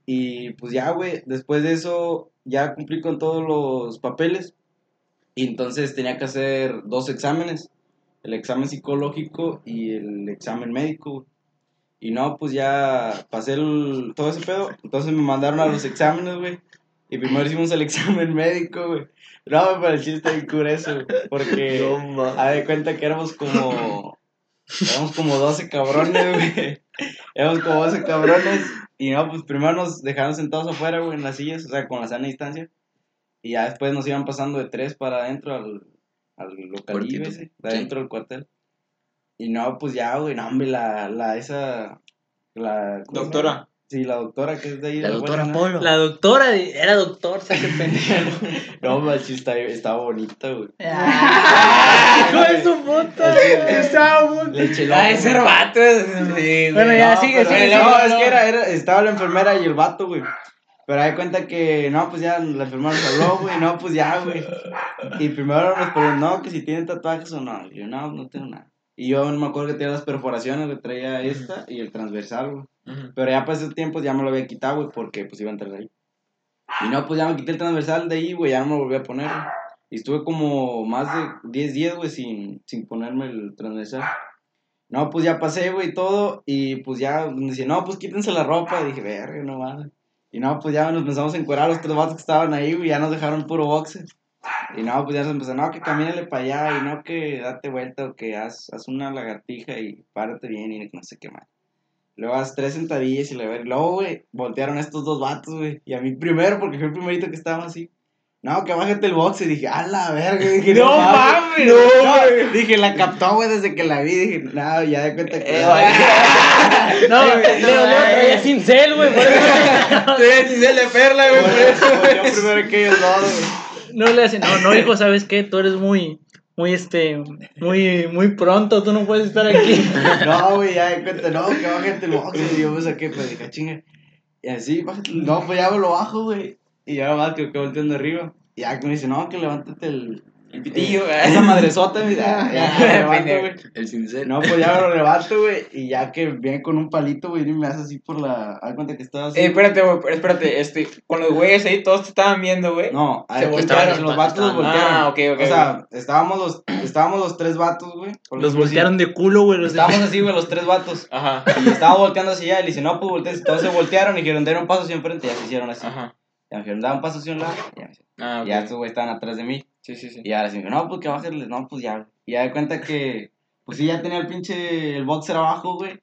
Y pues ya, güey, después de eso ya cumplí con todos los papeles. Y entonces tenía que hacer dos exámenes, el examen psicológico y el examen médico. güey. Y no, pues ya pasé el- todo ese pedo. Entonces me mandaron a los exámenes, güey. Y primero hicimos el examen médico, güey. No, pero el chiste de cura eso, Porque, a de cuenta que éramos como. Éramos como 12 cabrones, güey. Éramos como 12 cabrones. Y no, pues primero nos dejaron sentados afuera, güey, en las sillas, o sea, con la sana distancia. Y ya después nos iban pasando de tres para adentro al, al ese, de adentro del cuartel. Y no, pues ya, güey, no, hombre, la, la, esa, la... ¿cómo se Doctora. Sí, la doctora que es de ahí. La de doctora Guadalajara. Polo. La doctora era doctor, ¿sabes qué pendejo? No, machi, está, estaba bonita, güey. Hijo de su puta. Estaba eché Ah, ese vato. sí, Bueno, ya No, sigue, pero- sigue, No, sigue. es que era, era- estaba la enfermera y el vato, güey. Pero hay cuenta que, no, pues ya la enfermera nos habló, güey, no, pues ya, güey. Y primero nos preguntó, no, que si tienen tatuajes o no. Y yo, no, no tengo nada. Y yo no me acuerdo que tenía las perforaciones, le traía esta y el transversal, güey. Pero ya para ese tiempo ya me lo había quitado, güey, porque pues iba a entrar ahí. Y no, pues ya me quité el transversal de ahí, güey, ya no me lo volví a poner. güey. Y estuve como más de 10 días, güey, sin, sin ponerme el transversal. No, pues ya pasé, güey, todo. Y pues ya me dice, no, pues quítense la ropa. Y dije, verga, no mames. Y no, pues ya nos empezamos a encuerar los tres vatos que estaban ahí, güey, ya nos dejaron puro boxe. Y no, pues ya nos empezó, no, que camínale para allá, y no, que date vuelta, o que haz, haz una lagartija y párate bien, y no sé qué más. Luego haz tres sentadillas y le ver. Luego, güey, voltearon estos dos vatos, güey. Y a mí primero, porque fue el primerito que estaba así. No, que bájate el box. Y dije, a la verga. Dije, no, No mames. No, dije, la captó, güey, desde que la vi. Dije, no, ya de cuenta que. No, Leo, Leo traía cincel, güey. por eso- Tú eres Giselle de Perla, güey, por eso. Volteó primero que ellos dos, güey. No le hacen, no, no, hijo, ¿sabes qué? Tú eres muy, muy, este, muy, muy pronto, tú no puedes estar aquí. No, güey, ya cuenta, no, que bájate el box. Y yo me saqué, pues dije, "Ah, chinga. Y así, bájate. No, pues ya me lo bajo, güey. Y ya más que, que volteando arriba. Y ya me dice, no, que levántate el. El pitillo, Esa madresota, mira. Ya, me lo levanto, güey. El sincero. No, pues ya me lo levanto, güey. Y ya que viene con un palito, güey, y me hace así por la. Haz cuenta que estaba así. Eh, espérate, güey, espérate, este, con los güeyes ahí todos te estaban viendo, güey. No, Se voltearon, los vatos los voltearon. Ah, ok, ok, O sea, estábamos los, estábamos los tres vatos, güey. Los voltearon de culo, güey. Los de- Estábamos así, güey, los tres vatos. Ajá, Y estaba volteando hacia allá. Y le dice, no, pues voltees. Entonces voltearon y dijeron, den un paso hacia enfrente. Y ya se hicieron así. ajá. Ya me dijeron, da un paso hacia un lado. Y ya, me hicieron. Ah, ok. Y ya estos güey estaban atrás de mí. Sí, sí, sí. Y ahora sí, no, pues que bájale, no, pues ya. Y ya de cuenta que, pues sí, ya tenía el pinche, el boxer abajo, güey.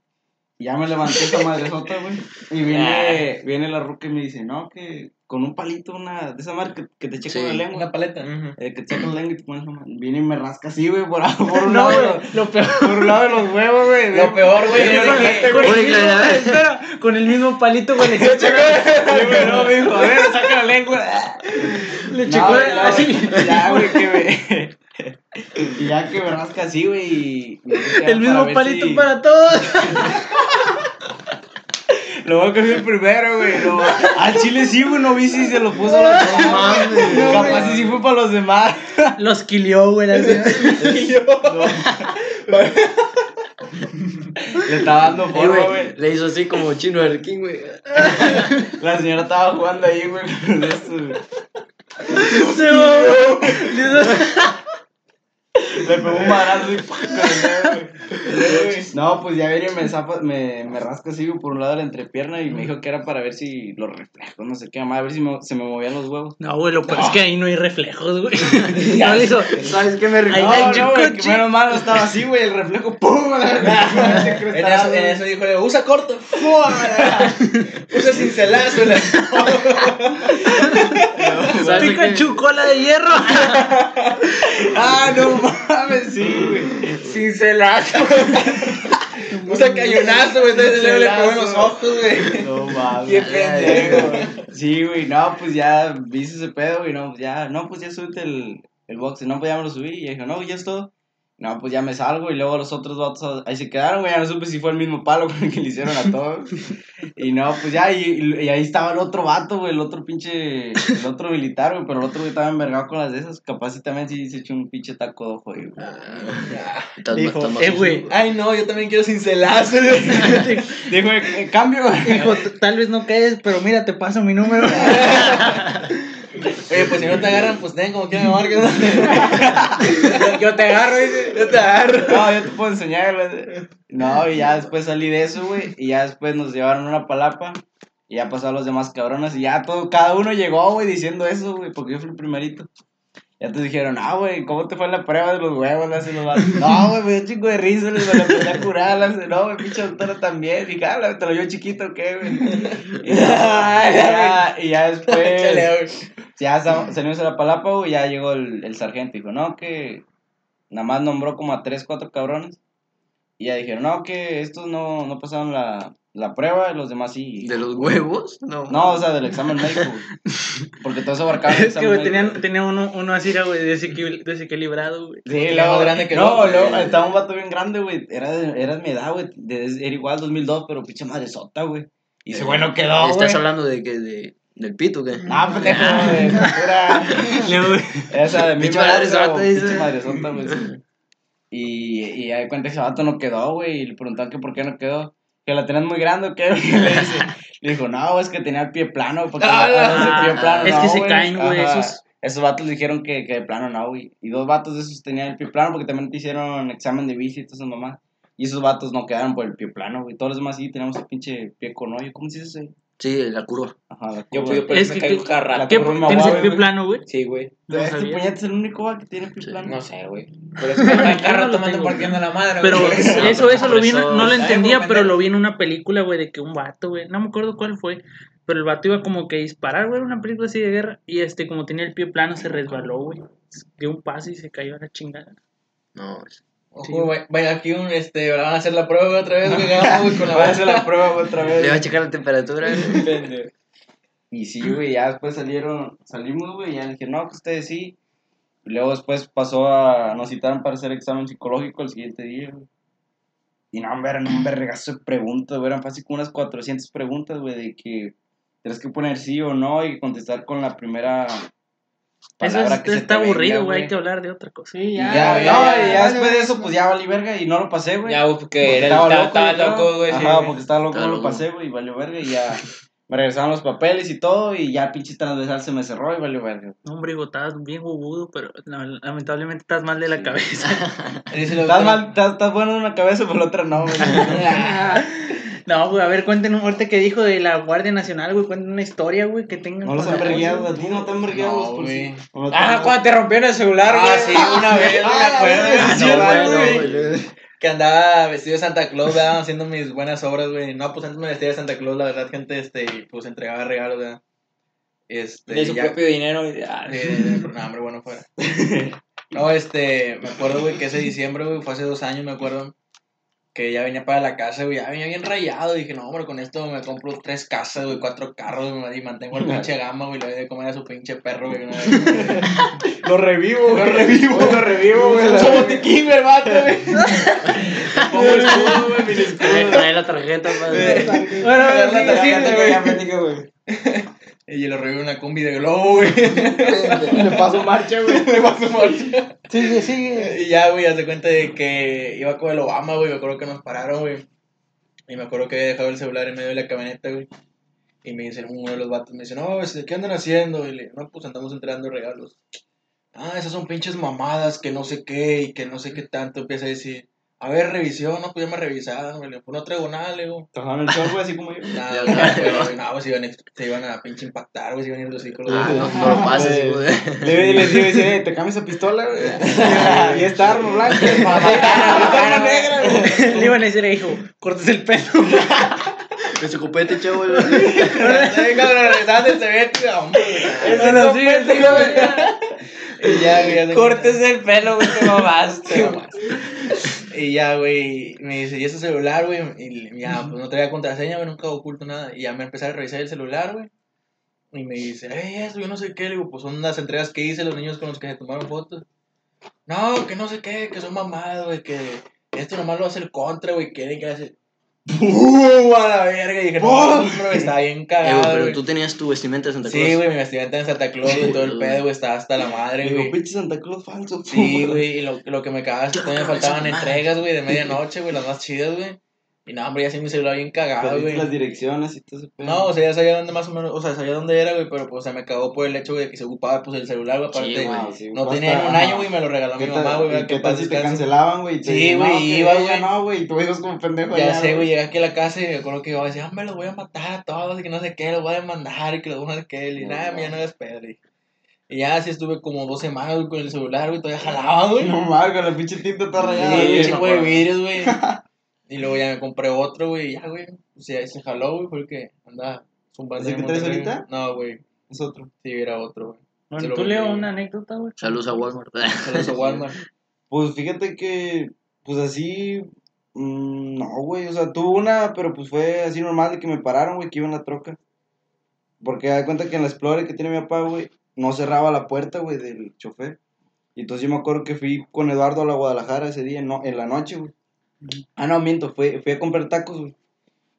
Y ya me levanté esa madresota, güey. Y viene, viene la ruca y me dice, no, que con un palito, una, de esa madre que, que te checa Sí, la lengua. Una paleta. Eh, que te checa la lengua y te pones la mano. Viene y me rasca así, güey, por, por un No, lado. lo peor. Por un lado de los huevos, güey. Lo peor, güey, es de Con, el mismo, claro. espera, con el mismo palito, güey, le güey, no, me dijo, a ver, saca la lengua. le checó así. Ya, güey, que me. Y ya que me rasca así, güey. El mismo palito si- para todos. Lo voy a coger primero, güey. No. Al chile sí, güey, no vi si se lo puso a los demás. No, Capaz si sí fue para los demás. Los quilió, güey. la señora. Le estaba dando forma, güey, güey. le hizo así como chino al King, güey. La señora estaba jugando ahí, güey. Se mamó. Le pegó un madrazo y. No, pues ya viene y me, zapa- me, me rasca así güey, por un lado de la entrepierna y me dijo que era para ver si los reflejos, no sé qué, más, a ver si me- se me movían los huevos. No, güey, lo peor es que ahí no hay reflejos, güey. No le hizo. ¿Sabes qué me Ahí el No, no, güey, que chucuchi. menos mal no estaba así, güey, el reflejo, ¡pum! En eso, en eso dijo, usa corto. Usa cincelazo. la- ¿Sabes qué? Pikachu, cola de hierro. Ah, no mames, sí, güey. Cincelazo. Usa cañonazo, güey. Entonces le pegó en los ojos, güey. No mames. Qué pendejo, güey. Sí, güey, no, pues ya viste ese pedo, güey, no, pues ya, no, pues ya súbete el, el box, no, pues ya me lo subí, y dijo, no, ya es todo. No, pues ya me salgo y luego los otros vatos ahí se quedaron, güey. Ya no supe si fue el mismo palo con el que le hicieron a todos. Y no, pues ya, y, y ahí estaba el otro vato, güey, el otro pinche, el otro militar, güey. Pero el otro güey estaba envergado con las de esas. Capaz sí también sí se echó un pinche taco de ojo, güey. Estás- Dijo, eh, güey. Ay, no, yo también quiero cincelazo. Dijo, "Eh, cambio, güey. Dijo, "T- tal vez no quedes, pero mira, te paso mi número. Oye, pues si no te agarran, pues ten como que me marques. Yo te agarro, dice. Yo te agarro. No, yo te puedo enseñar, güey. No, y ya después salí de eso, güey. Y ya después nos llevaron una palapa. Y ya pasaron los demás cabrones. Y ya todo, cada uno llegó, güey, diciendo eso, güey. Porque yo fui el primerito. Ya te dijeron, ah, güey, ¿cómo te fue la prueba de los huevos? Los. No, güey, me dio un chingo de risa, les me la empecé a curar. hace, No, güey, pinche doctora también. Dije, ah, te lo dio chiquito, ¿o ¿qué, güey? Y ya, y ya, después. Ya sa- salimos a la palapa, güey, ya llegó el, el sargento. Dijo, no, que nada más nombró como a tres, cuatro cabrones. Y ya dijeron, no, que estos no, no pasaron la, la prueba y los demás sí. ¿De los huevos? No. No, o sea, del examen médico. Porque todo eso abarcaba el es que, güey, tenían, tenía uno, uno así, era, güey, desequil- desequilibrado, güey. Sí, Era más grande que el no, otro, luego estaba un vato bien grande, güey. Era de, era de mi edad, güey. Era igual 2002, pero pinche madre sota, güey. Y ese güey no quedó, güey. ¿Estás hablando de que de, del pito, qué? Ah, pendejo, güey. Pura. Esa de mi Pinche dice. Pinche madresota, güey. Y, y ya de cuenta que ese vato no quedó, güey. Y le preguntaron que por qué no quedó. Que la tenías muy grande o qué, güey. Le dice. Le dijo, no, es que tenía el pie plano. Porque los vatos de ah, pie plano, es no, que se caen, güey, esos. Esos vatos dijeron que, que de plano no, güey. Y dos vatos de esos tenían el pie plano porque también te hicieron examen de bici y todas esas mamás. Y esos vatos no quedaron por el pie plano, güey. Todos los demás sí teníamos el pinche pie con hoyo. ¿Cómo se dice eso? Sí, la curva. Ajá, la Yo, curva. yo por Es eso me que- caigo cada rato. ¿Qué? ¿Tienes el pie güey. plano, güey? Sí, güey. No este puñete es el único güey, que tiene pie Sí. plano. No sé, güey. Por eso me cada rato lo me ando partiendo la madre, Pero güey. eso, eso lo vi, no, no lo entendía, pero lo vi en una película, güey, de que un vato, güey, no me acuerdo cuál fue, pero el vato iba como que a disparar, güey, era una película así de guerra, y este, como tenía el pie plano, se resbaló, güey, dio un paso y se cayó a la chingada. No, es- Ojo, vaya aquí un, este, van a hacer la prueba otra vez, güey, vamos, güey, con la Voy a hacer la prueba otra le va a vez. checar la temperatura. Y sí, güey, ya después salieron, salimos, güey, y ya dije, no, que ustedes sí. Y luego después pasó a, nos citaron para hacer examen psicológico el siguiente día, güey. Y no, hombre, eran un vergazo de preguntas, güey, eran fácil como unas 400 preguntas, güey, de que tienes que poner sí o no y contestar con la primera Eso es- que está aburrido, venga, güey, hay que hablar de otra cosa. Sí, Y ya. ya, ya, no, ya, y ya, ya después ya, de eso, pues ya valí verga y no lo pasé, güey. Ya, güey, porque era, estaba loco, estaba loco, güey. sí, Ajá, porque estaba loco, no lo pasé, güey, y valió verga y ya me regresaron los papeles y todo y ya pinche transversal se me cerró y valió verga. No, Hombre, hijo, estabas bien jugudo, pero no, lamentablemente estás mal de la Sí. cabeza. Estás mal, estás, estás bueno en una cabeza, pero la otra no, güey. no, güey, a ver, cuéntenos ahorita que dijo de la Guardia Nacional, güey, cuenten una historia, güey, que tengan. No los han la vergueado, a ti no te han vergueado No, los güey. policías. ¿O no te Ah, cuando te rompieron el celular, güey. Ah, sí, una vez, me acuerdo, güey, Ah, sí, no, güey, güey, güey. no, güey. que andaba vestido de Santa Claus, ¿verdad? haciendo mis buenas obras, güey. No, pues antes me vestía de Santa Claus, la verdad, gente, este, y pues entregaba regalos, ¿verdad? Este, De su ya- propio dinero. y- ah, Eh, no, hombre, bueno, fuera. No, este, me acuerdo, güey, que ese diciembre, güey, fue hace dos años, me acuerdo, que ya venía para la casa, güey, ya venía bien rayado. Dije, no, hombre, con esto me compro tres casas, güey, cuatro carros, güey, y mantengo el pinche gama, güey, le doy de comer a su pinche perro, güey. vez. Lo revivo, güey. Lo revivo, lo revivo, güey. Uso botiquín, güey, vato, güey. Pongo el escudo, güey, mi escudo. trae la tarjeta, padre. Bueno, sigue, la sigue, tarjeta güey. que Ya platica, güey. Y lo revivo en una combi de globo, güey. Le paso marcha, güey. Me paso marcha. Sigue, sigue. Y ya, güey, hace cuenta de que iba con el Obama, güey. Me acuerdo que nos pararon, güey. Y me acuerdo que había dejado el celular en medio de la camioneta, güey. Y me dice uno de los vatos, me dice, no, este, ¿qué andan haciendo? Y le digo, no, pues andamos entregando regalos. Ah, esas son pinches mamadas, que no sé qué, y que no sé qué tanto. Empieza a decir, a ver, revisión, no, pues ya me revisaron, güey. Le digo, pues no traigo nada, le digo. Trabajaban en el show, güey, así como yo. Nada, Ya, güey, güey, no, pues se iban, a, se iban a pinche impactar, güey, se iban a ir los hijos. Ah, no, no lo pases, hijo de. Le les digo, dice, eh, te cambias esa pistola, güey. y esta arma blanca. Arma negra, güey. Le iban a decir, hijo, cortes el pelo. Que se copete, chavo. Cuando regresaban del cemento, hombre. Sigue, sigue, güey. Y ya, güey, ya Cortes el pelo, güey, te mamaste. Y ya, güey, me dice, ¿y ese celular, güey? Y ya, pues no traía contraseña, güey, nunca oculto nada. Y ya me empecé a revisar el celular, güey. Y me dice, hey, eso, yo no sé qué. Le digo, pues son las entregas que hice, los niños con los que se tomaron fotos. No, que no sé qué, que son mamadas, güey, que esto nomás lo hace el contra, güey, quieren que hace. ¡Uh! A la verga. Y dije, no, bro, estaba bien Eh, cagado, pero tú tenías tu vestimenta de Santa Claus. Sí, güey, mi vestimenta en Santa Claus y todo el pedo, güey, estaba hasta la madre, güey. pinche Santa Claus falso. Sí, güey, y lo, lo que me cagaba es que todavía me faltaban entregas, güey, de medianoche, güey, las más chidas, güey. Y no, hombre, ya sí mi celular bien cagado, güey. las direcciones y todo ese pedo. No, o sea, ya sabía dónde más o menos, o sea, sabía dónde era, güey, pero pues se me cagó por el hecho, güey, de que se ocupaba, pues, el celular, güey, aparte, Sí, güey. Sí, no pues, tenía hasta- un año, güey, y me lo regaló mi ¿Qué mamá, güey, qué tal si te cancelaban, güey? Sí, güey, no, iba, ya güey. no, güey, tú ibas como pendejo Ya allá, sé, güey, llegué aquí a la casa y me acuerdo que iba a decir, ah, me los voy a matar a todos y que no sé qué, los voy a demandar y que los voy a hacer y nada, ya no hagas pedo. Y ya así estuve como dos semanas güey, con el celular, güey, todavía jalaba, güey. No mames, con la pinche tinta toda rayada. Sí, güey, de vidrios, güey. Y luego ya me compré otro, güey, y ya, güey. O sea, se jaló, güey, porque andaba zumbando. ¿Ese que traes ahorita? No, güey, Es otro. sí, era otro, güey. Bueno, tú leo una anécdota, güey. Saludos a Walmart. Saludos a Walmart. Pues fíjate que, pues así, mm, no, güey, o sea, tuve una, pero pues fue así normal de que me pararon, güey, que iba en la troca. Porque da cuenta que en la Explorer que tiene mi papá, güey, no cerraba la puerta, güey, del chofer. Y entonces yo me acuerdo que fui con Eduardo a la Guadalajara ese día, no, en la noche, güey. Ah, no, miento, fui, fui a comprar tacos, güey.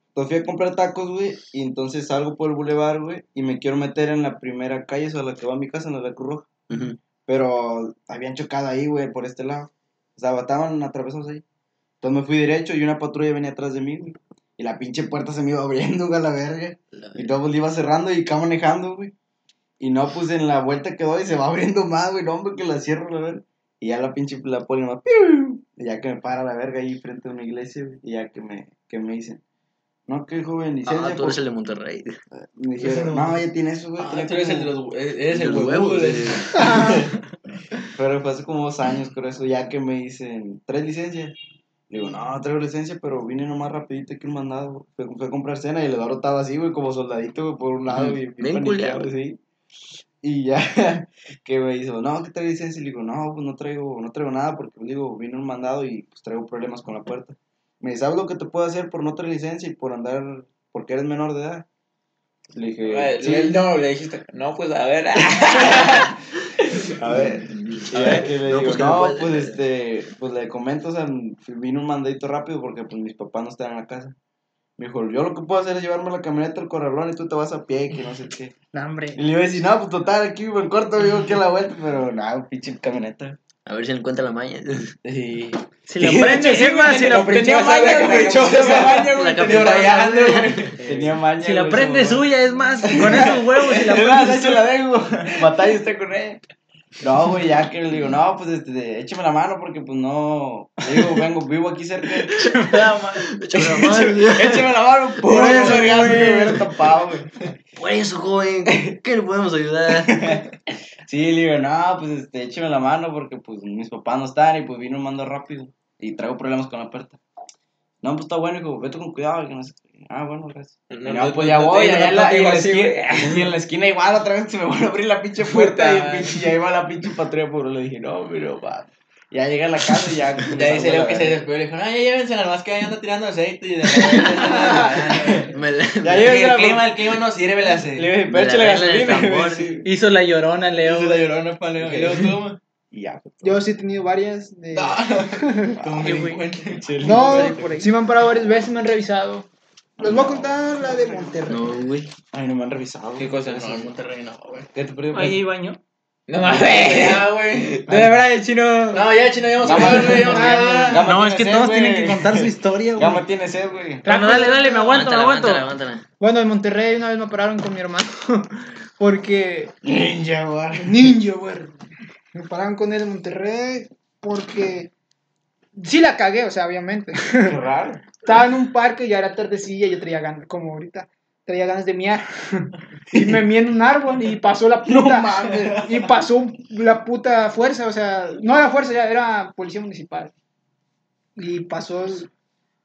Entonces fui a comprar tacos, güey, y entonces salgo por el bulevar, güey, y me quiero meter en la primera calle, o la que va a mi casa, en la de la Cruz Roja. Pero habían chocado ahí, güey, por este lado. O sea, estaban atravesados ahí. Entonces me fui derecho y una patrulla venía atrás de mí, güey. Y la pinche puerta se me iba abriendo, güey, a la verga. Y todo pues, le iba cerrando y acá manejando, güey. Y no, pues en la vuelta que doy se va abriendo más, güey. No, hombre, que la cierro, la verga. Y ya la pinche la poli. Y ya que me para la verga ahí frente a una iglesia. Y ya que me, que me dicen. No, que joven, licencia. Ah, tú eres por-". el de Monterrey. Me dijeron, no, ya tiene eso, güey. Ah, tú eres el de los, eres De el los huevo, de- Pero fue hace como dos años, creo eso, ya que me dicen, ¿traes licencia? Digo, no, traigo licencia, pero vine nomás rapidito aquí un mandado. Fue, fue a comprar cena y el Eduardo estaba así, güey, como soldadito, güey, por un lado. Y, Bien paniqueado, culiado. sí. Y ya, que me dijo, no, ¿qué traes licencia? Y le digo, no, pues no traigo, no traigo nada porque, pues, digo, vine un mandado y pues traigo problemas con la puerta. Me dice, ¿sabes lo que te puedo hacer por no traer licencia y por andar, porque eres menor de edad? Le dije, sí, le- No, le dijiste, no, pues a ver. a ver. Y ya que le No, digo, pues, no, pues este, pues le comento, o sea, vino un mandadito rápido porque pues mis papás no estaban en la casa. Me dijo, yo lo que puedo hacer es llevarme la camioneta al corralón y tú te vas a pie, que no sé qué. No, hombre. Y le iba a decir, no, pues total, aquí vivo en corto, vivo aquí a la vuelta, pero nada, pinche camioneta. A ver si encuentra la maña. Y... Si lo prendes, Sí, güey, si lo tenía prendes, maña, suya, güey, güey. tenía maña, La güey, tenía maña, Si la mamá. suya, es más, con esos huevos, si la Es más, prendes se la dejo. Batalla usted con él. No, güey, ya que le digo, no, pues este, écheme la mano porque pues no. Le digo, vengo, vivo aquí cerca. Échame la mano. écheme la mano, por Por eso, eso, vergazo güey. tapado, güey. Por eso, joven. ¿con ¿Qué le podemos ayudar? Sí, le digo, no, pues este, écheme la mano porque pues mis papás no están y pues vino un mando rápido y traigo problemas con la puerta. No, pues está bueno, hijo, vete con cuidado. Que no sé qué. Ah, bueno, gracias. No, Y no, no, pues ya no voy, allá en no la, y en la así, esquina, y en la esquina igual otra vez se me vuelve a abrir la pinche puerta y, pinche, y ahí va la pinche patrulla, pero le dije, no, pero va. Ya llega a la casa y ya. Ya dice Leo que se despertó y le dijo, no, ya llévense nada más que anda tirando aceite y de la- Ya llévense el la clima, el clima no sirve, le Le hace. dije, Me pero la gasolina. Hizo la llorona, Leo. Se la llorona para Leo. Y Leo. Y ya. todo. Yo sí he tenido varias. De... No, Sí, por ahí. sí me han parado varias veces, me han revisado. Les voy a contar la de Monterrey. No, güey. Ay, no me han revisado. ¿Qué cosa? No, en Monterrey no, güey. ¿Qué te perdió? Ahí baño. No mames. Ya, güey. De verdad, el chino. No, ya, chino, ya vamos a acabar, güey. No, es que todos tienen que contar su historia, güey. Gama tiene sed, güey. Bueno, dale, dale, me aguanto, me aguanto. Bueno, en Monterrey una vez me pararon con mi hermano. Porque. Ninja, güey. Ninja, güey. Me pararon con él en Monterrey. Porque. Sí la cagué, o sea, obviamente. Qué raro. Estaba en un parque y ya era tardecilla y yo traía ganas, como ahorita, traía ganas de miar. y me mié en un árbol y pasó la puta. y pasó la puta fuerza, o sea, no era fuerza, ya era policía municipal. Y pasó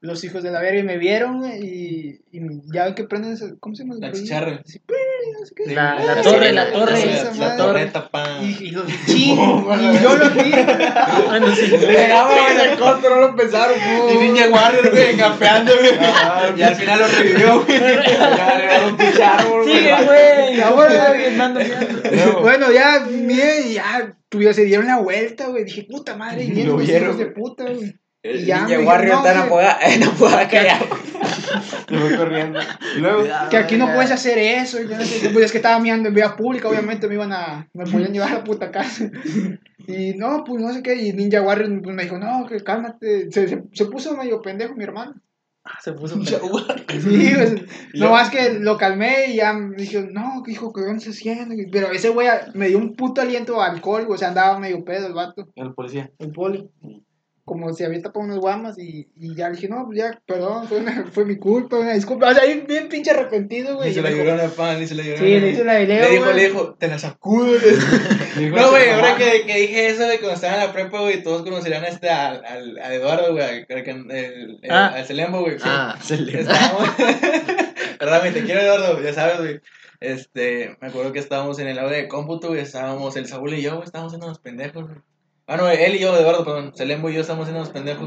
los hijos de la verga y me vieron y, y ya ven que prenden, ese- ¿cómo se llama? La chicharra. Sí, no sé. La, la La torre, la torre, esa la madre. torre. torreta, pa. Y, y, lo, sí, y yo lo vi. Bueno, sí. Llegaba en el costo, no lo pensaron. Y Ninja Warrior, güey, campeando, güey. Y al final lo revivió, güey. Ya le dieron un pinche árbol, güey. Sigue, güey. Miedo. Bueno, ya, bien, y ya, tuve, se dieron la vuelta, güey. Dije, puta madre, y los vieron, hijos de puta, güey. El ya Ninja Warrior dijeron, está no, enojada, enojada callado. Se fue corriendo. Y luego, Que aquí no puedes hacer eso. yo no sé pues es que estaba mirando en vía pública, obviamente me iban a. Me podían llevar a la puta casa. Y no, pues no sé qué. Y Ninja Warrior pues, me dijo, no, que cálmate. Se, se, se puso medio pendejo mi hermano. Ah, Se puso Sí, pues, no más que lo calmé y ya me dijo, no, que hijo, que dónde se siente. Pero ese güey me dio un puto aliento a alcohol, o sea, andaba medio pedo el vato, el policía. el poli. Como se había tapado unas guamas y, y ya le dije, no, pues ya, perdón, fue, una- fue mi culpa, una disculpa. O sea, bien, bien pinche arrepentido, güey. Y se la me dijo, lloró a pan, y se la lloró. Sí, le hizo la de Leo, Le dijo, güey. le dijo, te la sacudo. No, güey, ahora que, que dije eso, güey, cuando estaba en la prepa, güey, todos conocerían a este, al, al, a Eduardo, güey, al, al, el- el- Ah. al Celembo, güey. Ah, Estábamos, perdón, te quiero, Eduardo, ya sabes, güey. Este, me acuerdo que estábamos en el aula de cómputo, güey, estábamos el Saúl y yo, güey, estábamos siendo unos pendejos, güey. Ah, no, él y yo, Eduardo, perdón, Celembo y yo estamos siendo unos pendejos.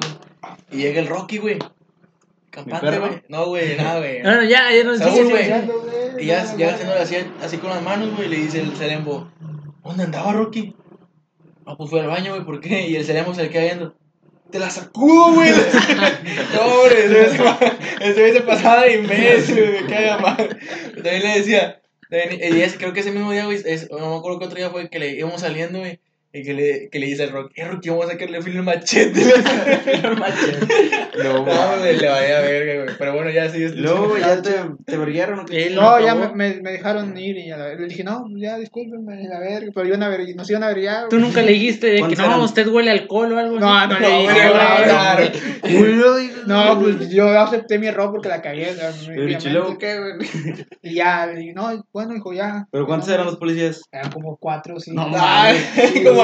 Y llega el Rocky, güey. Campante, güey. No, güey, nada, güey. Bueno, ya, ya no Saúl, güey. Y ya llega haciéndole así, así con las manos, güey, y le dice el Celembo, ¿dónde andaba Rocky? Ah, pues fue al baño, güey, ¿por qué? Y el Celembo se le queda viendo. Te la sacudo, güey. no, hombre, ese güey se pasaba de imbécil, güey, me caga mal. También le decía, también- y ese- creo que ese mismo día, güey, es- no me acuerdo qué otro día fue que le íbamos saliendo, güey. Y que le, que le dice al Rocky, eh, Rocky, vamos a sacarle filo el machete. No, no, güey, le vaya a verga, güey. Pero bueno, ya sí. Luego, güey, ya te, te verguieron o qué? Él No, lo ya me, me, me dejaron ir y a la, le dije, no, ya discúlpenme, a ver, pero iban a ver, nos iban a ver ya. Tú nunca le dijiste de que ¿Cuántos no, usted huele a alcohol o algo No, así. no le dije, güey. No, pues yo acepté mi error porque la cagué. Pero, obviamente. ¿y luego qué, güey? Y ya, le dije, no, bueno, hijo, ya. ¿Pero cuántos No, eran los policías? Eran como cuatro, sí. No,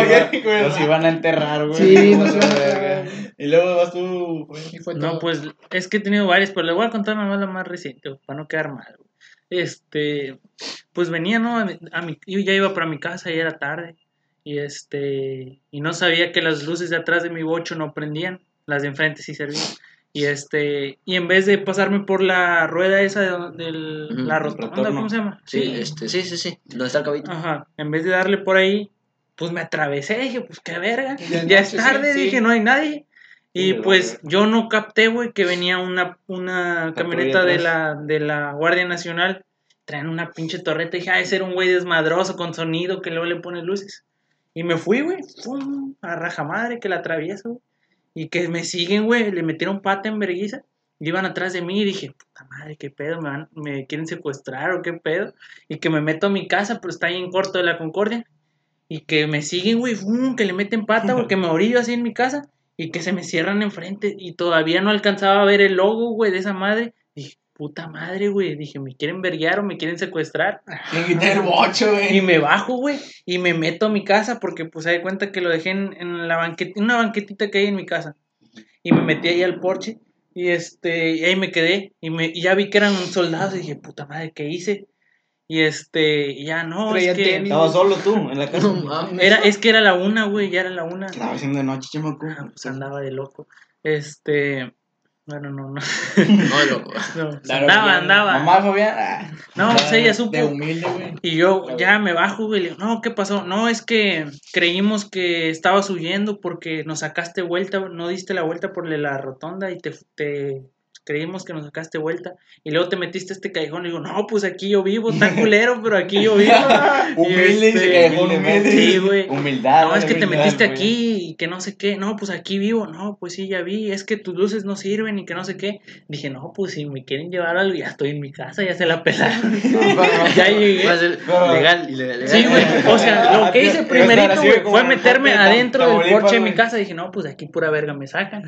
Iba- güey. Nos iban a enterrar, güey. Sí, nos iban a cagar. Y luego vas tú, güey. No, pues es que he tenido varias, pero le voy a contar nomás la más reciente, para no quedar mal. güey. Este, pues venía, ¿no? A mi, a mi- yo ya iba para mi casa y era tarde. Y este, y no sabía que las luces de atrás de mi bocho no prendían, las de enfrente sí servían. Y este, y en vez de pasarme por la rueda esa de, del- Ujú, la rotonda. ¿cómo se llama? sí, este, sí, sí, sí. ¿Dónde está el cabito? Ajá, en vez de darle por ahí, pues me atravesé, dije, pues qué verga, ya es tarde, sí, sí. dije, no hay nadie. Y Sí, pues yo no capté, güey, que venía una, una camioneta de la, de la Guardia Nacional, traen una pinche torreta, dije, ah, ese era un güey desmadroso con sonido que luego le pone luces. Y me fui, güey, fum, a raja madre que la atravieso, güey. Y que me siguen, güey, le metieron pata en vergüenza. Y iban atrás de mí y dije, puta madre, qué pedo, me, van- me quieren secuestrar o qué pedo. Y que me meto a mi casa, pero está ahí en corto de la Concordia. Y que me siguen, güey, fum, que le meten pata, güey, que me orillo así en mi casa. Y que se me cierran enfrente. Y todavía no alcanzaba a ver el logo, güey, de esa madre. Dije, puta madre, güey. Dije, ¿me quieren verguiar o me quieren secuestrar? El bocho, güey. Y me bajo, güey, y me meto a mi casa porque pues se da cuenta que lo dejé en, en la banqueta, una banquetita que hay en mi casa. Y me metí ahí al porche y este, y ahí me quedé y, me, y ya vi que eran soldados y dije, puta madre, ¿qué hice? Y este, y ya no, es que tenis. Estabas solo tú en la casa. No era, es que era la una, güey, ya era la una. Estaba haciendo de noche, chamaco. Ah, pues andaba de loco. Este, bueno, no, no. No, loco. no Claro, andaba, andaba. Mamá, Fabián. ah, No, pues ella supo. De humilde, güey. Y yo ya me bajo, güey. Le digo, no, ¿qué pasó? No, es que creímos que estabas huyendo porque nos sacaste vuelta, no diste la vuelta por la rotonda y te, te creímos que nos sacaste vuelta. Y luego te metiste a este callejón. Y digo, no, pues aquí yo vivo, está culero, pero aquí yo vivo. Humilde, este, dejó humilde. Sí, güey. Humildad. No, es que te metiste aquí y que no sé qué. No, pues aquí vivo. No, pues sí, ya vi. Es que tus luces no sirven y que no sé qué. Dije, no, pues si me quieren llevar algo, ya estoy en mi casa, ya se la pelaron. ya llegué. Va a ser Pero- legal. Sí, güey. O sea, lo que hice primerito, güey, fue meterme adentro del porche de mi casa. Dije, no, pues aquí pura verga me sacan.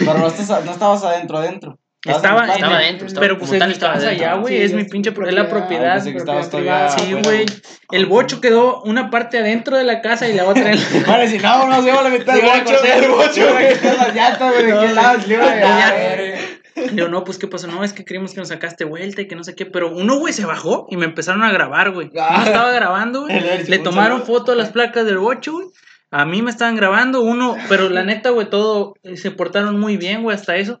Pero no, estás, no estabas adentro, adentro. Estaba, en Estaba el- adentro, estaba- pero pues es tal estaba ya, güey. Sí, es es mi pinche, es la propiedad. Ah, propiedad. que propiedad todavía. Sí, güey. El bocho quedó una parte adentro de la casa y la otra en la... Vale, si no, no se iba a la mitad del bocho. el bocho, güey. Las llantas, güey. ¿De qué lado? Se le iba a digo, no, pues qué pasó, no, es que creímos que nos sacaste vuelta y que no sé qué, pero uno, güey, se bajó y me empezaron a grabar, güey. Uno Ah. estaba grabando, güey. Le tomaron foto a las placas del bocho, güey. A mí me estaban grabando, uno, pero la neta, güey, todo, eh, se portaron muy bien, güey, hasta eso.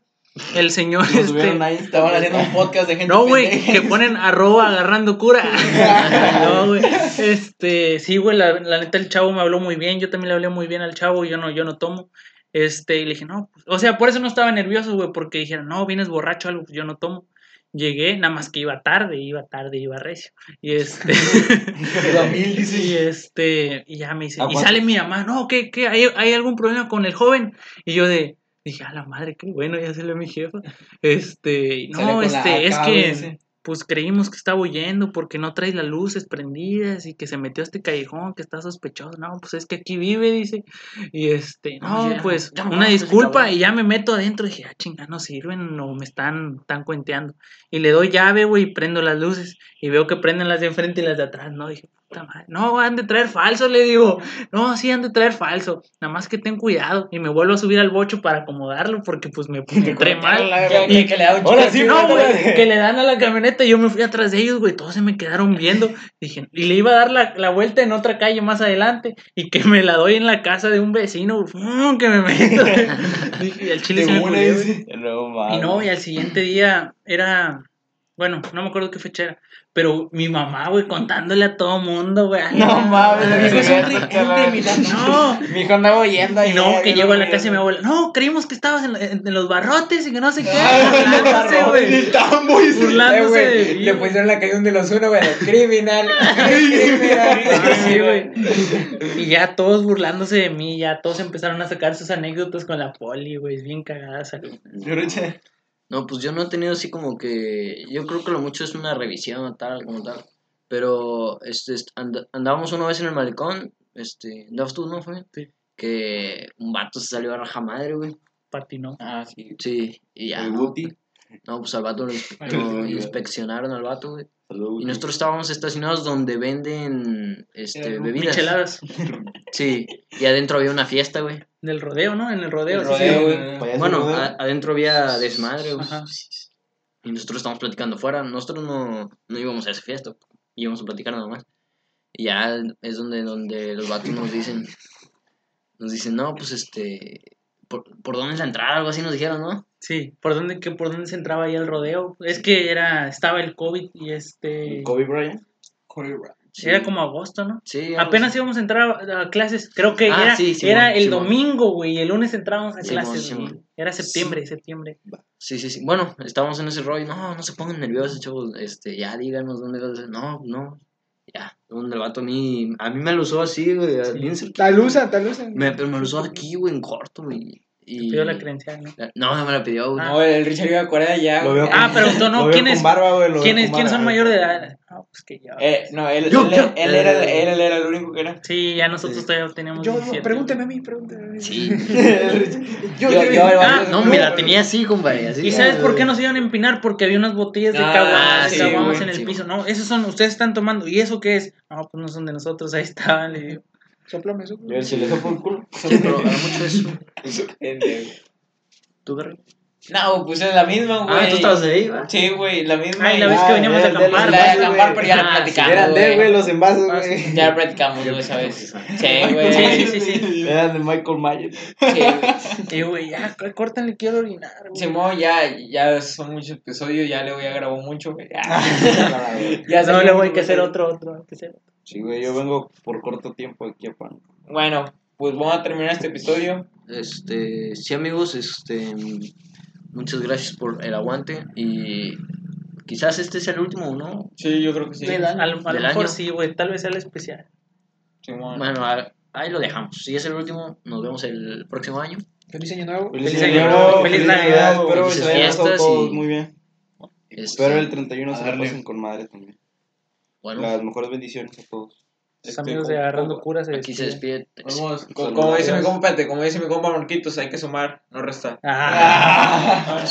El señor, este... ahí. Estaban haciendo un podcast de gente No, güey, que ponen arroba agarrando cura. no, güey. Este, sí, güey, la, la neta el chavo me habló muy bien, yo también le hablé muy bien al chavo, yo no, yo no tomo. Este, y le dije, no, pues, o sea, por eso no estaba nervioso, güey, porque dijeron, no, vienes borracho algo, pues yo no tomo. Llegué, nada más que iba tarde, iba tarde, iba recio. Y este, y este, y ya me dice, ¿A y sale mi mamá, no, ¿qué, qué? ¿Hay, ¿Hay algún problema con el joven? Y yo de, dije, a la madre, qué bueno, ya se le mi jefa. Este, no, este, es que pues creímos que estaba huyendo porque no traes las luces prendidas y que se metió a este callejón que está sospechoso. No, pues es que aquí vive, dice. Y este, no, No, ya, pues ya una conoces, disculpa y ya me meto adentro. dije, ah, chinga, no sirven o me están, están cuenteando. Y le doy llave, güey, y prendo las luces. Y veo que prenden las de enfrente y las de atrás. No, dije. No, han de traer falso, le digo. No, sí, han de traer falso. Nada más que ten cuidado. Y me vuelvo a subir al bocho para acomodarlo porque pues me, entré mal. Que, que- le da un Ahora chicle sí, así, No, güey, que le dan a la camioneta y yo me fui atrás de ellos, güey, todos se me quedaron viendo. Dije, y le iba a dar la, la vuelta en otra calle más adelante y que me la doy en la casa de un vecino, que me meto. Dije, y al chile se me güey. No, Y no, y al siguiente día era, bueno, no me acuerdo qué fecha era, pero mi mamá, güey, contándole a todo mundo, güey. No mames, ay, mi hijo es un. No, Mi hijo andaba oyendo ahí. y no, que llego a la casa de mi abuela. No, creímos que estabas en, en- en los barrotes y que no sé qué. Burlándose, En güey. tambo, dice. Burlándose Eh, güey, de le pusieron la calle de los uno, güey. Criminal. criminal. Sí, güey. Y ya todos burlándose de mí, ya todos empezaron a sacar sus anécdotas con la poli, güey, bien cagadas. salí. No, pues yo no he tenido así como que. Yo creo que lo mucho es una revisión, tal, como tal. Pero este, est- and- andábamos una vez en el malecón. Este, ¿Andabas tú, no? Fue? Sí. Que un vato se salió a raja madre, güey. Patinó. Ah, sí. Sí, y ya. El No. No, pues al vato lo, inspe- lo inspeccionaron al vato, güey. Y nosotros estábamos estacionados donde venden este, Eh, bebidas. Micheladas Sí, y adentro había una fiesta, güey. del rodeo, ¿no? En el rodeo. El sí, sí. Payaso Bueno, rodeo. adentro había desmadre, güey. Ajá. Y nosotros estábamos platicando fuera. Nosotros no, no íbamos a esa fiesta, íbamos a platicar nada más. Y ya es donde, donde los vatos nos dicen, nos dicen, no, pues este, ¿por, por dónde es la entrada? Algo así nos dijeron, ¿no? Sí, ¿por dónde, que, ¿por dónde se entraba ahí al rodeo? Es que era, estaba el COVID y este... Kobe Bryant. Era como agosto, ¿no? Sí, Apenas íbamos a entrar a, a clases. Creo que Ah, era, sí, Simón, era el Simón. domingo, güey. y El lunes entrábamos a clases. Güey. Era septiembre, septiembre. Sí, sí, sí. Bueno, estábamos en ese rollo. No, no se pongan nerviosos, chavos. Este, ya díganos dónde No, no. Ya, donde el vato a mí, a mí me lo usó así, güey. Bien cerquita. Talusa, talusa. Me, pero me lo usó aquí, güey, en corto, güey. Y... Pidió la credencial, ¿no? No, no me la pidió, güey. No, el Richard iba a Corea ya. Lo veo Ah, pero tú no, ¿quién con es? barba, güey, lo veo ¿Quiénes, con ¿quiénes son mayores de edad? No, pues que yo. Eh, no, él, Yo, él, yo. él era, él, él era el único que era. Sí, ya nosotros todavía teníamos Yo, 17. pregúnteme a mí, pregúnteme a mí. Sí. Yo, yo, yo, Ah, No, me la tenía así, compadre. Así. ¿Y sabes por qué nos iban a empinar? Porque había unas botellas de Ah, caguamas sí, en el sí. piso. No, esos son, ustedes están tomando. ¿Y eso qué es? No, pues no son de nosotros, ahí estaban. le digo. Sóplame, Yo sóplame. si le sopo el culo. Mucho eso. ¿Tú, Garry? No, pues es la misma, güey. Ah, tú estabas ahí, ¿va? Sí, güey, la misma. Ay, la vez Ah, que veníamos a acampar. La de acampar, pero ya la Ah, platicamos. Eran de, güey. los envases, Ah, güey. Ya la platicamos, güey, ¿sabes? Sí, güey. Sí, sí, sí, sí. Eran de Michael Myers. Sí, güey. Ya, quiero orinar. güey. Simón, ya, ya son muchos episodios, ya le voy a grabar mucho, güey. Ya, ya no, luego hay que hacer otro, otro. hay que hacer otro. Sí, güey, yo vengo por corto tiempo aquí a Pan. Bueno, pues vamos a terminar este episodio. Este, sí, amigos, este, muchas gracias por el aguante y quizás este sea el último, ¿no? Sí, yo creo que sí. Del. A, lo- a lo Del mejor año. sí, güey, tal vez sea el especial. Simón. Bueno, a- ahí lo dejamos. Si es el último, nos vemos el próximo año. Feliz año nuevo. Feliz año nuevo, feliz Navidad, Espero que felices se hayan pasado fiestas todos y- muy bien. Este, Espero el 31 se la pasen con madre también. Bueno, Las mejores bendiciones a todos. Los Este, amigos de ¿cómo- Agarrando Curas se aquí se despide. Vamos. co- Como dice mi compa, como dice mi compa Marquitos, hay que sumar, no restar. Ah.